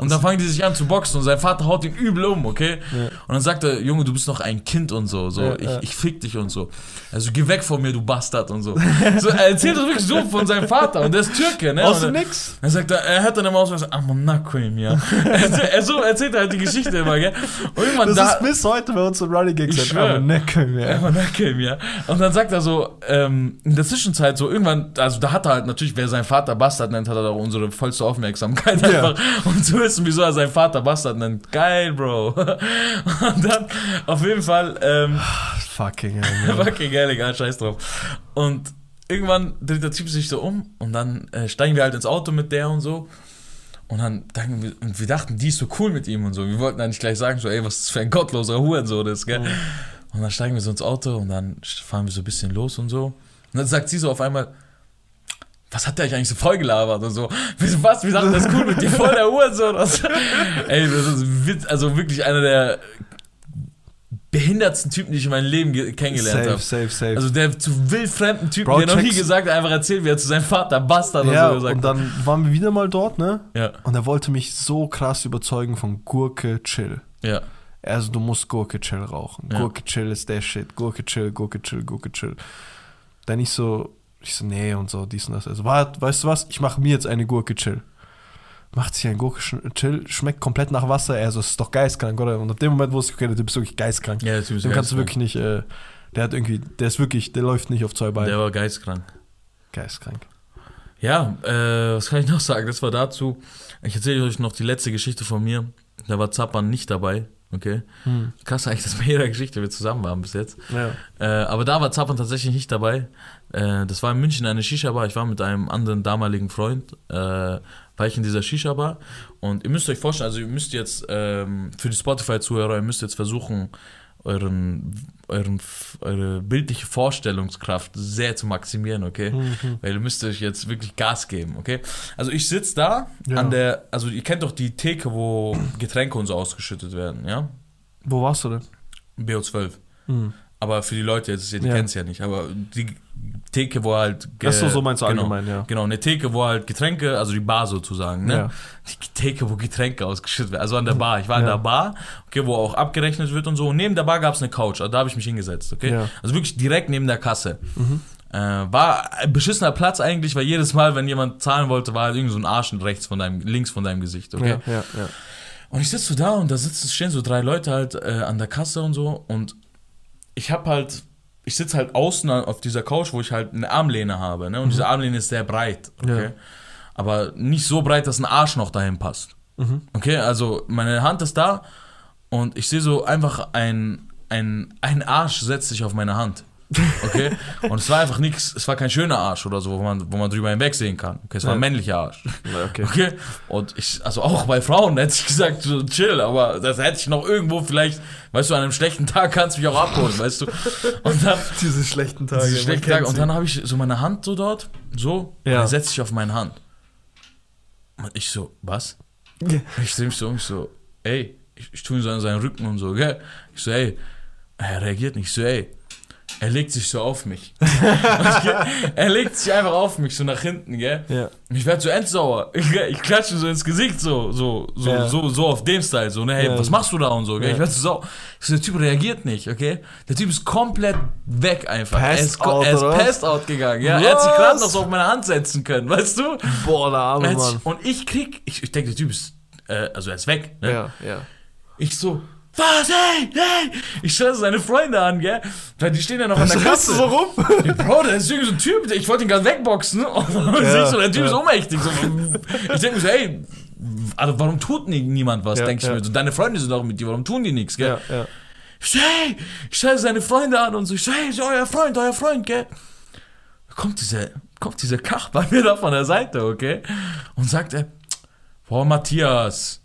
Und dann fangen die sich an zu boxen und sein Vater haut ihn übel um, okay? Ja. Und dann sagt er, Junge, du bist noch ein Kind und so, so, Ja, ich, ich fick dich und so. Also geh weg von mir, du Bastard und so. so er erzählt das wirklich so von seinem Vater und der ist Türke, ne? Aus und dem er, Nix. er sagt, er hört dann immer aus, so, Amonakoim, ja. <laughs> er, so erzählt er halt die Geschichte immer, gell? Und irgendwann Das da, ist bis heute bei uns ein Running Gag. Aber Necke, ja. Amonakoim, ja. Und dann sagt er so, ähm, in der Zwischenzeit so, irgendwann, also da hat er halt natürlich, wer seinen Vater Bastard nennt, hat er auch unsere vollste Aufmerksamkeit Ja. einfach, um zu wissen, wieso er seinen Vater Bastard nennt. Geil, Bro. Und dann, auf jeden Fall, ähm, Fucking hell. <laughs> Fucking geil, egal, scheiß drauf. Und irgendwann dreht der Typ sich so um und dann äh, steigen wir halt ins Auto mit der und so. Und dann denken wir, und wir dachten, die ist so cool mit ihm und so. Wir wollten eigentlich gleich sagen, so, ey, was ist für ein gottloser Hurensohn ist, gell? Und dann steigen wir so ins Auto und dann fahren wir so ein bisschen los und so. Und dann sagt sie so auf einmal, was hat der eigentlich so voll gelabert und so? Was? Wir dachten, das cool mit dir, voll der Hurensohn. Und so. Ey, das ist witz, also wirklich einer der behindertsten Typen, die ich in meinem Leben ge- kennengelernt Safe, habe. safe, safe. Also der zu wildfremden Typen, Bro, der noch nie gesagt hat, einfach erzählt, wie er zu seinem Vater Bastard ja, so gesagt und dann waren wir wieder mal dort, ne? Ja, Und er wollte mich so krass überzeugen von Gurke Chill. ja. Also du musst Gurke Chill rauchen. Ja. Gurke Chill ist der Shit. Gurke Chill, Gurke Chill, Gurke Chill. Dann ich so, ich so, nee und so, dies und das. Also, wart, weißt du was? Ich mache mir jetzt eine Gurke Chill. Macht sich ein Gurke Chill, schmeckt komplett nach Wasser. Er so, ist doch geistkrank, oder? Und ab dem Moment wusste ich, okay, der Typ ist wirklich geistkrank. Ja, der Typ ist Dem kannst du geistkrank. wirklich nicht, äh, der hat irgendwie, der ist wirklich, der läuft nicht auf zwei Beinen. Der war geistkrank. Geistkrank. Ja, äh, was kann ich noch sagen? Das war dazu. Ich erzähle euch noch die letzte Geschichte von mir. Da war Zappan nicht dabei. Okay. Hm. Krass eigentlich, dass bei jeder Geschichte wir zusammen waren bis jetzt. Ja. Äh, aber da war Zappan tatsächlich nicht dabei. Äh, das war in München eine Shisha-Bar. Ich war mit einem anderen damaligen Freund, äh, war ich in dieser Shisha-Bar. Und ihr müsst euch vorstellen, also ihr müsst jetzt ähm, für die Spotify-Zuhörer, ihr müsst jetzt versuchen, euren, euren, eure bildliche Vorstellungskraft sehr zu maximieren, okay? Mhm. Weil ihr müsst euch jetzt wirklich Gas geben, okay? Also ich sitze da Ja. an der, also ihr kennt doch die Theke, wo Getränke und so ausgeschüttet werden, ja? Wo warst du denn? BO12. Hm. Aber für die Leute jetzt, die Ja. kennen es ja nicht, aber die Theke, wo halt. ge- Ach so, so meinst du genau, allgemein, ja. Genau, eine Theke, wo halt Getränke, also die Bar sozusagen, ne? Ja. Die Theke, wo Getränke ausgeschüttet werden. Also an der Bar. Ich war in Ja. der Bar, okay, wo auch abgerechnet wird und so. Und neben der Bar gab es eine Couch, also da habe ich mich hingesetzt, okay? Ja. Also wirklich direkt neben der Kasse. Mhm. Äh, war ein beschissener Platz eigentlich, weil jedes Mal, wenn jemand zahlen wollte, war halt irgend so ein Arsch rechts von deinem, links von deinem Gesicht, okay? Ja, ja, ja. Und ich sitze so da und da sitzen, stehen so drei Leute halt äh, an der Kasse und so und ich habe halt, ich sitze halt außen auf dieser Couch, wo ich halt eine Armlehne habe, ne? Und diese Armlehne ist sehr breit, okay? Ja. aber nicht so breit, dass ein Arsch noch dahin passt. Mhm. Okay, also meine Hand ist da und ich sehe so einfach ein, ein, ein Arsch setzt sich auf meine Hand. Okay? Und es war einfach nichts, es war kein schöner Arsch oder so, wo man, wo man drüber hinwegsehen kann. Okay, es war ein männlicher Arsch. Okay. Okay? Und ich, also auch bei Frauen hätte ich gesagt, so chill, aber das hätte ich noch irgendwo vielleicht, weißt du, an einem schlechten Tag kannst du mich auch abholen, weißt du? Und dann, <laughs> Diese schlechten Tage. diese schlechten Tage, und dann habe ich so meine Hand so dort, so, Ja. und er setzt sich auf meine Hand. Und ich so, was? Ja. Ich drehe mich so um, ich so, ey, ich, ich tue ihn so an seinen Rücken und so, gell? Ich so, ey, er reagiert nicht, ich so, ey, er legt sich so auf mich. <laughs> Er legt sich einfach auf mich, so nach hinten, gell? Ja. Ich werde so endsauer. Ich, ich klatsche so ins Gesicht, so, so, so, Ja. so, so auf dem Style, so, ne, hey, Ja. was machst du da und so, gell? Ja. Ich werde so sauer. So, der Typ reagiert nicht, okay? Der Typ ist komplett weg einfach. er Passed ist, out, er ist passed out gegangen, ja? Er hat sich Was? gerade noch so auf meine Hand setzen können, weißt du? Boah, der Er arme Mann. Und ich krieg, ich, ich denke, der Typ ist, äh, also er ist weg, ne? Ja, ja. Ich so, was, hey, hey! Ich schaue seine Freunde an, gell? Weil die stehen ja noch an der Kasse. du so rum? Ey, Bro, da ist irgendwie so ein Typ, ich wollte ihn gerade wegboxen <laughs> und Ja, so, der Typ ja. ist ohnmächtig. So, ich denke mir so, ey, also warum tut nie, niemand was, Ja, denke ich ja. mir. So, deine Freunde sind doch mit dir, warum tun die nichts, gell? Ja, ja. Ich so, hey, ich schaue seine Freunde an und so, ich so, hey, euer Freund, euer Freund, gell? Da kommt dieser, kommt dieser Kach bei mir da von der Seite, okay? Und sagt er, boah, Matthias,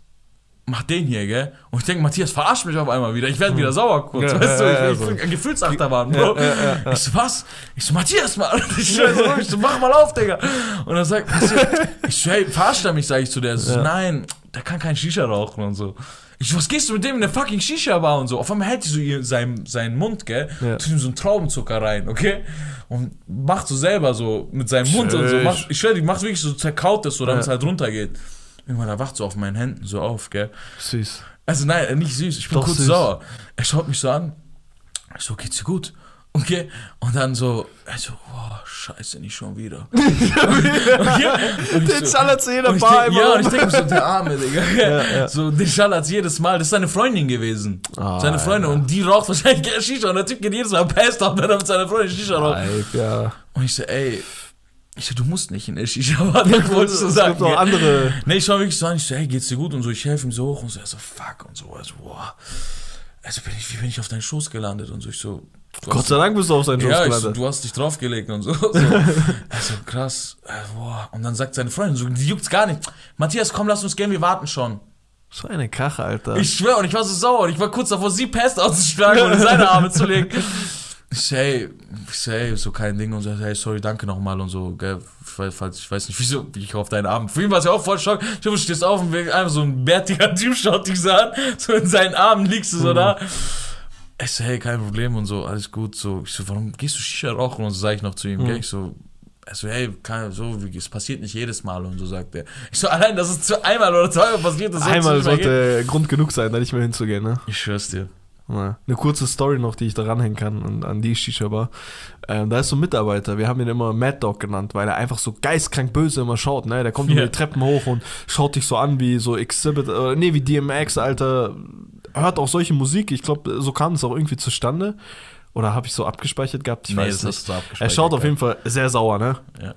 mach den hier, gell? Und ich denke, Matthias, verarsch mich auf einmal wieder. Ich werde wieder sauer kurz, Ja, weißt ja, du? ja, ich so. bin ein Gefühlsachterbahn, Bro. Ja, ja, ja, ja. Ich so, was? Ich so, Matthias, mal. <laughs> Und ich so, ich so, mach mal auf, Digga. Und dann sagt Matthias, ich so, hey, verarscht er mich, sag ich zu der. So, Ja. nein, der kann kein Shisha rauchen und so. Ich so, was gehst du mit dem in der fucking Shisha-Bar und so? Auf einmal hält die so ihr, sein, seinen Mund, gell? Ja. Tut ihm so einen Traubenzucker rein, okay? Und macht so selber so mit seinem Mund und so. Macht, ich schwör, die macht wirklich so zerkaut das so, damit Ja. es halt runtergeht. Irgendwann, er wacht so auf meinen Händen so auf, gell? Süß. Also nein, nicht süß, ich bin Doch kurz süß. sauer. Er schaut mich so an. Ich so, geht's dir gut? Okay. Und dann so, er so, oh, scheiße, nicht schon wieder. <laughs> okay. Den so, schallert zu jeder Bar denk, immer. ja, und ich denke mir so, der Arme, Digga. <laughs> Ja, ja. So, den schallert jedes Mal. Das ist seine Freundin gewesen. Ah, seine Freundin. ja. Und die raucht wahrscheinlich gerne Shisha. Und der Typ geht jedes Mal passed out, wenn er mit seiner Freundin Shisha raucht. Ja. Und ich so, ey, ich so, du musst nicht in der Shisha-Bar, das <laughs> wolltest du es sagen. gibt auch andere. Nee, ich schau wirklich so an, ich so, hey, geht's dir gut? Und so, ich helfe ihm so hoch und so, er so, fuck und so, also, boah. Also bin ich, wie bin ich auf deinen Schoß gelandet? Und so, ich so, du Gott sei Dank bist du auf seinen Schoß ja, ich so, gelandet. du hast dich draufgelegt und so. <laughs> so. <laughs> also krass, äh, boah. Und dann sagt seine Freundin so, die juckt's gar nicht. Matthias, komm, lass uns gehen, wir warten schon. So eine Krache, Alter. Ich schwör, und ich war so sauer. Und ich war kurz davor, sie Pest auszuschlagen und in seine Arme zu legen. Ich so, hey, ich so, hey, so kein Ding und so, hey, sorry, danke nochmal und so, gell, falls, ich weiß nicht, wieso, wie ich auf deinen Arm. Für ihn war es ja auch voll Schock. Ich hoffe, du stehst auf und einfach so ein bärtiger Typ schaut dich so an, so in seinen Armen liegst du so da. Ich so, hey, kein Problem und so, alles gut, so. Ich so, warum gehst du Shisha rauchen und so, sag ich noch zu ihm, gell, ich so, also, hey, kann, so, wie, es passiert nicht jedes Mal und so, sagt er. Ich so, allein, dass es zu einmal oder zweimal passiert, das soll's Einmal sollte Grund genug sein, da nicht mehr hinzugehen, ne? Ich schwör's dir. Eine kurze Story noch, die ich da ranhängen kann an, an die Shisha-Bar. Ähm, da ist so ein Mitarbeiter, wir haben ihn immer Mad Dog genannt, weil er einfach so geistkrank böse immer schaut, ne? Der kommt <laughs> über die Treppen hoch und schaut dich so an wie so Exhibit, äh, nee, wie DMX, Alter. Hört auch solche Musik, ich glaube, so kam es auch irgendwie zustande. Oder habe ich so abgespeichert gehabt? Ich Nee, weiß nicht. abgespeichert Er schaut auf jeden Fall sehr sauer, ne? Ja.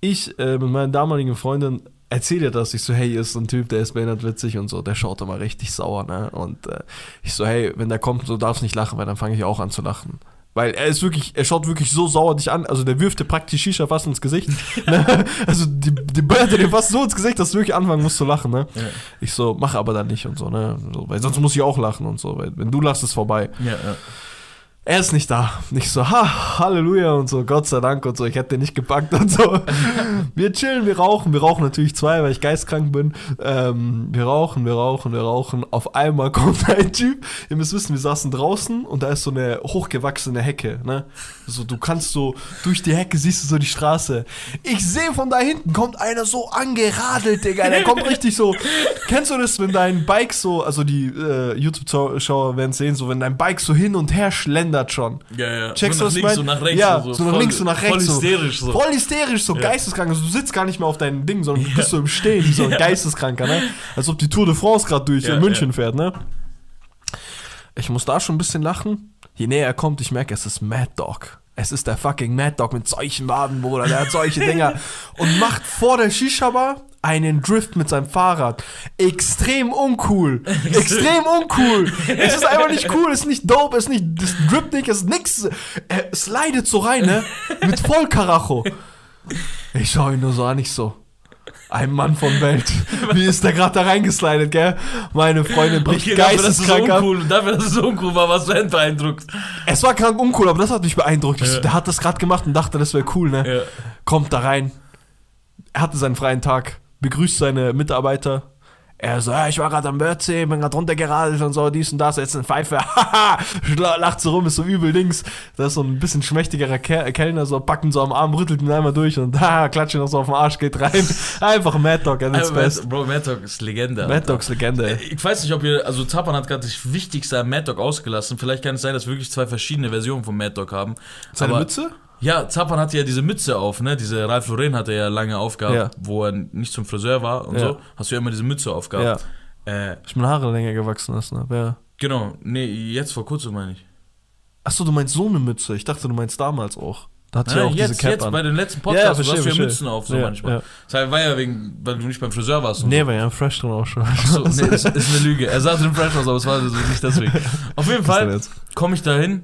ich äh, mit meiner damaligen Freundin erzähle ihr das. Ich so, hey, hier ist so ein Typ, der ist behindert witzig und so. Der schaut immer richtig sauer, ne? Und äh, ich so, hey, wenn der kommt, so darfst nicht lachen, weil dann fange ich auch an zu lachen. Weil er ist wirklich, er schaut wirklich so sauer dich an. Also der wirft dir praktisch Shisha fast ins Gesicht. <laughs> ne? Also die, die ballert dir fast so ins Gesicht, dass du wirklich anfangen musst zu lachen, ne? Ja. Ich so, mach aber dann nicht und so, ne? So, weil sonst muss ich auch lachen und so. Weil wenn du lachst, ist vorbei. Ja, ja. Er ist nicht da. Nicht so, ha, Halleluja und so, Gott sei Dank und so, ich hätte den nicht gepackt und so. <laughs> Wir chillen, wir rauchen, wir rauchen natürlich zwei, weil ich geistkrank bin. Ähm, wir rauchen, wir rauchen, wir rauchen. Auf einmal <laughs> kommt ein Typ, ihr müsst wissen, wir saßen draußen und da ist so eine hochgewachsene Hecke, ne? So, du kannst so, durch die Hecke siehst du so die Straße. Ich sehe von da hinten kommt einer so angeradelt, Digga, der kommt richtig so. Kennst du das, wenn dein Bike so, also die äh, YouTube-Schauer werden sehen, so, wenn dein Bike so hin und her schlendert schon. Ja, ja. Checkst so du, nach was links, mein? nach rechts. Ja, so, so nach voll- links, so nach rechts. Voll hysterisch so. Voll hysterisch, so Ja. geisteskrank. Also du sitzt gar nicht mehr auf deinem Ding, sondern du bist so im Stehen, wie so ein Geisteskranker, ne? Als ob die Tour de France gerade durch Ja, in München ja. fährt, ne? Ich muss da schon ein bisschen lachen. Je näher er kommt, ich merke, es ist Mad Dog. Es ist der fucking Mad Dog mit solchen Waden, Bruder, der hat solche Dinger. Und macht vor der Shisha-Bar einen Drift mit seinem Fahrrad. Extrem uncool. Extrem uncool. Es ist einfach nicht cool, es ist nicht dope, es ist nicht, nicht, es ist nix. Er slidet so rein, ne? Mit Vollkaracho. Ich schau ihn nur so an, ich so. Ein Mann von Welt. Wie ist der gerade da reingeslidet, gell? Meine Freundin bricht Okay, dafür, geisteskrank ab. uncool, dafür, dass es so uncool war, was du beeindruckt. Es war krank uncool, aber das hat mich beeindruckt. Ich, Ja. Der hat das gerade gemacht und dachte, das wäre cool, ne? Ja. Kommt da rein. Er hatte seinen freien Tag, begrüßt seine Mitarbeiter. Er so, ja, ich war gerade am Wörthsee, bin gerade runtergeradelt und so, dies und das, jetzt eine Pfeife. <laughs> Haha, lacht so rum, ist so übel Dings. Da ist so ein bisschen schmächtigerer Ke Kellner, so packen so am Arm, rüttelt ihn einmal durch und <laughs> da klatscht ihn noch so auf den Arsch, geht rein. <laughs> Einfach Mad Dog at its best. Bro, Mad Dog ist Legende. Mad Dogs Legende. ey. Ich weiß nicht, ob ihr, also Zapan hat gerade das Wichtigste am Mad Dog ausgelassen. Vielleicht kann es sein, dass wir wirklich zwei verschiedene Versionen von Mad Dog haben. Seine Aber- Mütze? Ja, Zapan hatte ja diese Mütze auf, ne? Diese Ralph Lauren hatte ja lange aufgehabt, Ja. wo er nicht zum Friseur war und Ja. so. Hast du ja immer diese Mütze aufgehabt. Äh, Ich bin Haare länger gewachsen ist, ne? Wer? genau, nee, jetzt vor kurzem meine ich. Achso, du meinst so eine Mütze. Ich dachte, du meinst damals auch. Da hat ja Ja, auch jetzt, diese Cap jetzt an. bei den letzten Ja, Podcasts, ja, du verstehe, hast ja verstehe. Mützen auf, so Ja, manchmal. ja. Das war ja wegen, weil du nicht beim Friseur warst. Nee, so. war ja fresh drin auch schon. So, <laughs> nee, ist, ist eine Lüge. Er sah drin fresh aus, aber es war so nicht deswegen. <laughs> Auf jeden Fall komme ich da hin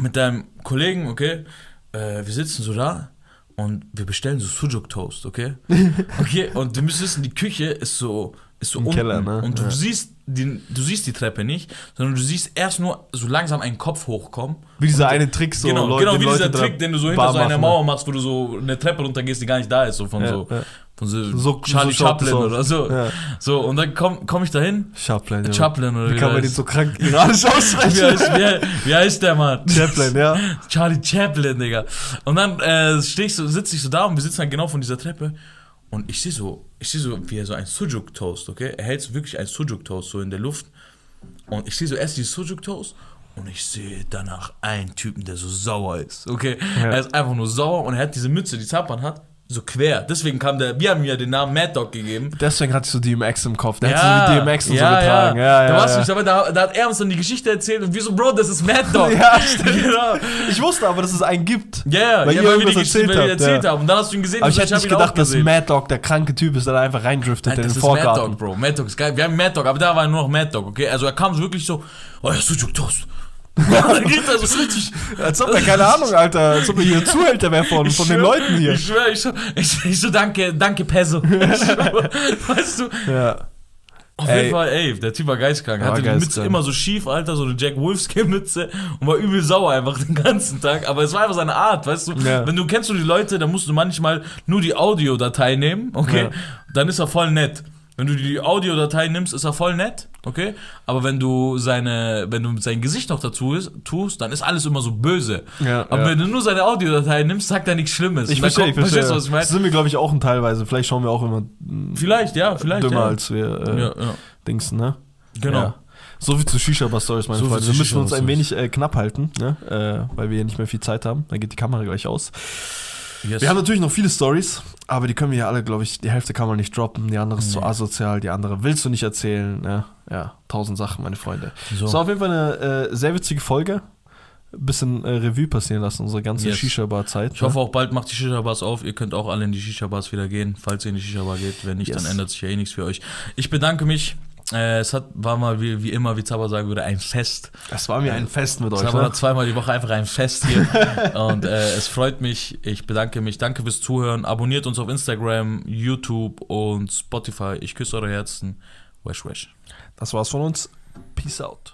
mit deinem Kollegen, okay? Äh, wir sitzen so da und wir bestellen so Sujuk Toast, okay? <laughs> Okay, und du müsst wissen, die Küche ist so ist so Im unten Keller, ne? und du Ja. siehst die, du siehst die Treppe nicht, sondern du siehst erst nur so langsam einen Kopf hochkommen. Wie dieser eine Trick so. genau, Leute, genau wie Leute dieser da Trick, den du so hinter so einer Mauer machst, wo du so eine Treppe runtergehst, die gar nicht da ist, so von Ja, so ja. Von so, So- Charlie so Chaplin oder so. Ja. So und dann komm, komm ich da hin Chaplin, ja. Chaplin oder Wie wie kann man den so krank <laughs> iranisch wie, aussprechen? heißt, wie, wie heißt der Mann? Chaplin, ja. <laughs> Charlie Chaplin, Digga. Und dann äh, steh ich so, sitze ich so da und wir sitzen dann genau von dieser Treppe. Und ich sehe so, ich sehe so, wie er so ein Sujuk Toast, okay? Er hält so wirklich ein Sujuk Toast so in der Luft. Und ich sehe so erst dieses Sujuk Toast und ich sehe danach einen Typen, der so sauer ist, okay? Ja. Er ist einfach nur sauer und er hat diese Mütze, die Zapan hat, so quer. Deswegen kam der, wir haben ihm ja den Namen Mad Dog gegeben. Deswegen hatte ich so DMX im Kopf. Der hat so wie DMX und so getragen. Ja, Ja, ja, da, warst du ja. nicht, aber da, da hat er uns dann die Geschichte erzählt und wir so, Bro, das ist Mad Dog. <laughs> Ja, stimmt. <laughs> genau. Ich wusste aber, dass es einen gibt. Ja, ja, Weil ja, weil wir die Geschichte weil wir erzählt erzählt ja. haben. Und dann hast du ihn gesehen Aber ich hätte nicht gedacht, dass. Mad Dog der kranke Typ ist, der da einfach reindriftet in den ist Mad Vorgarten. Dog, Bro. Mad Dog ist geil. Wir haben Mad Dog, aber da war nur noch Mad Dog, okay? Also er kam so wirklich so, oh ja, Sujuk Toast. Geht er so richtig. Als ob er, keine Ahnung, Alter, als ob er hier Zuhälter wäre von, von den schwör- Leuten hier. Ich schwör, ich so, ich, ich so danke, danke Peso. <laughs> Schwör, weißt du? Ja. Auf Ey. jeden Fall, ey, der Typ war geistkrank. Hatte die. Mütze immer so schief, Alter, so eine Jack Wolfskin-Mütze und war übel sauer einfach den ganzen Tag. Aber es war einfach seine Art, weißt du? Ja. Wenn du kennst du die Leute, dann musst du manchmal nur die Audiodatei nehmen, okay? Ja. Dann ist er voll nett. Wenn du die Audiodatei nimmst, ist er voll nett, okay? Aber wenn du seine, wenn du sein Gesicht noch dazu ist, tust, dann ist alles immer so böse. Ja, Aber ja. wenn du nur seine Audiodatei nimmst, sagt er nichts Schlimmes. Ich verstehe, ich kommt- verstehe. Verstehst du, was ich Das meine? sind wir, glaube ich, auch ein teilweise. Vielleicht schauen wir auch immer mm, Vielleicht, ja, vielleicht. dümmer, ja. als wir äh. Dingsen, ne? Genau. So viel zu Shisha-Bar-Stories, meine So Freunde. Wir müssen uns ein wenig äh, knapp halten, ne? äh, weil wir hier nicht mehr viel Zeit haben. Dann geht die Kamera gleich aus. Yes. Wir haben natürlich noch viele Stories, aber die können wir ja alle, glaube ich, die Hälfte kann man nicht droppen, die andere ist zu Nee. asozial, die andere willst du nicht erzählen. Ne? Ja, tausend Sachen, meine Freunde. so. So, auf jeden Fall eine äh, sehr witzige Folge. Bisschen äh, Revue passieren lassen, unsere ganze Yes. Shisha-Bar-Zeit. Ich hoffe auch bald macht die Shisha-Bars auf. Ihr könnt auch alle in die Shisha-Bars wieder gehen, falls ihr in die Shisha-Bar geht. Wenn nicht, Yes. dann ändert sich ja eh nichts für euch. Ich bedanke mich. Äh, es hat, war mal wie, wie immer, wie Zaba sagen würde, ein Fest. Es war mir ein Fest mit euch. Zaba Ne? zweimal die Woche einfach ein Fest hier. <laughs> Und äh, es freut mich. Ich bedanke mich. Danke fürs Zuhören. Abonniert uns auf Instagram, YouTube und Spotify. Ich küsse eure Herzen. Wesh, wesh. Das war's von uns. Peace out.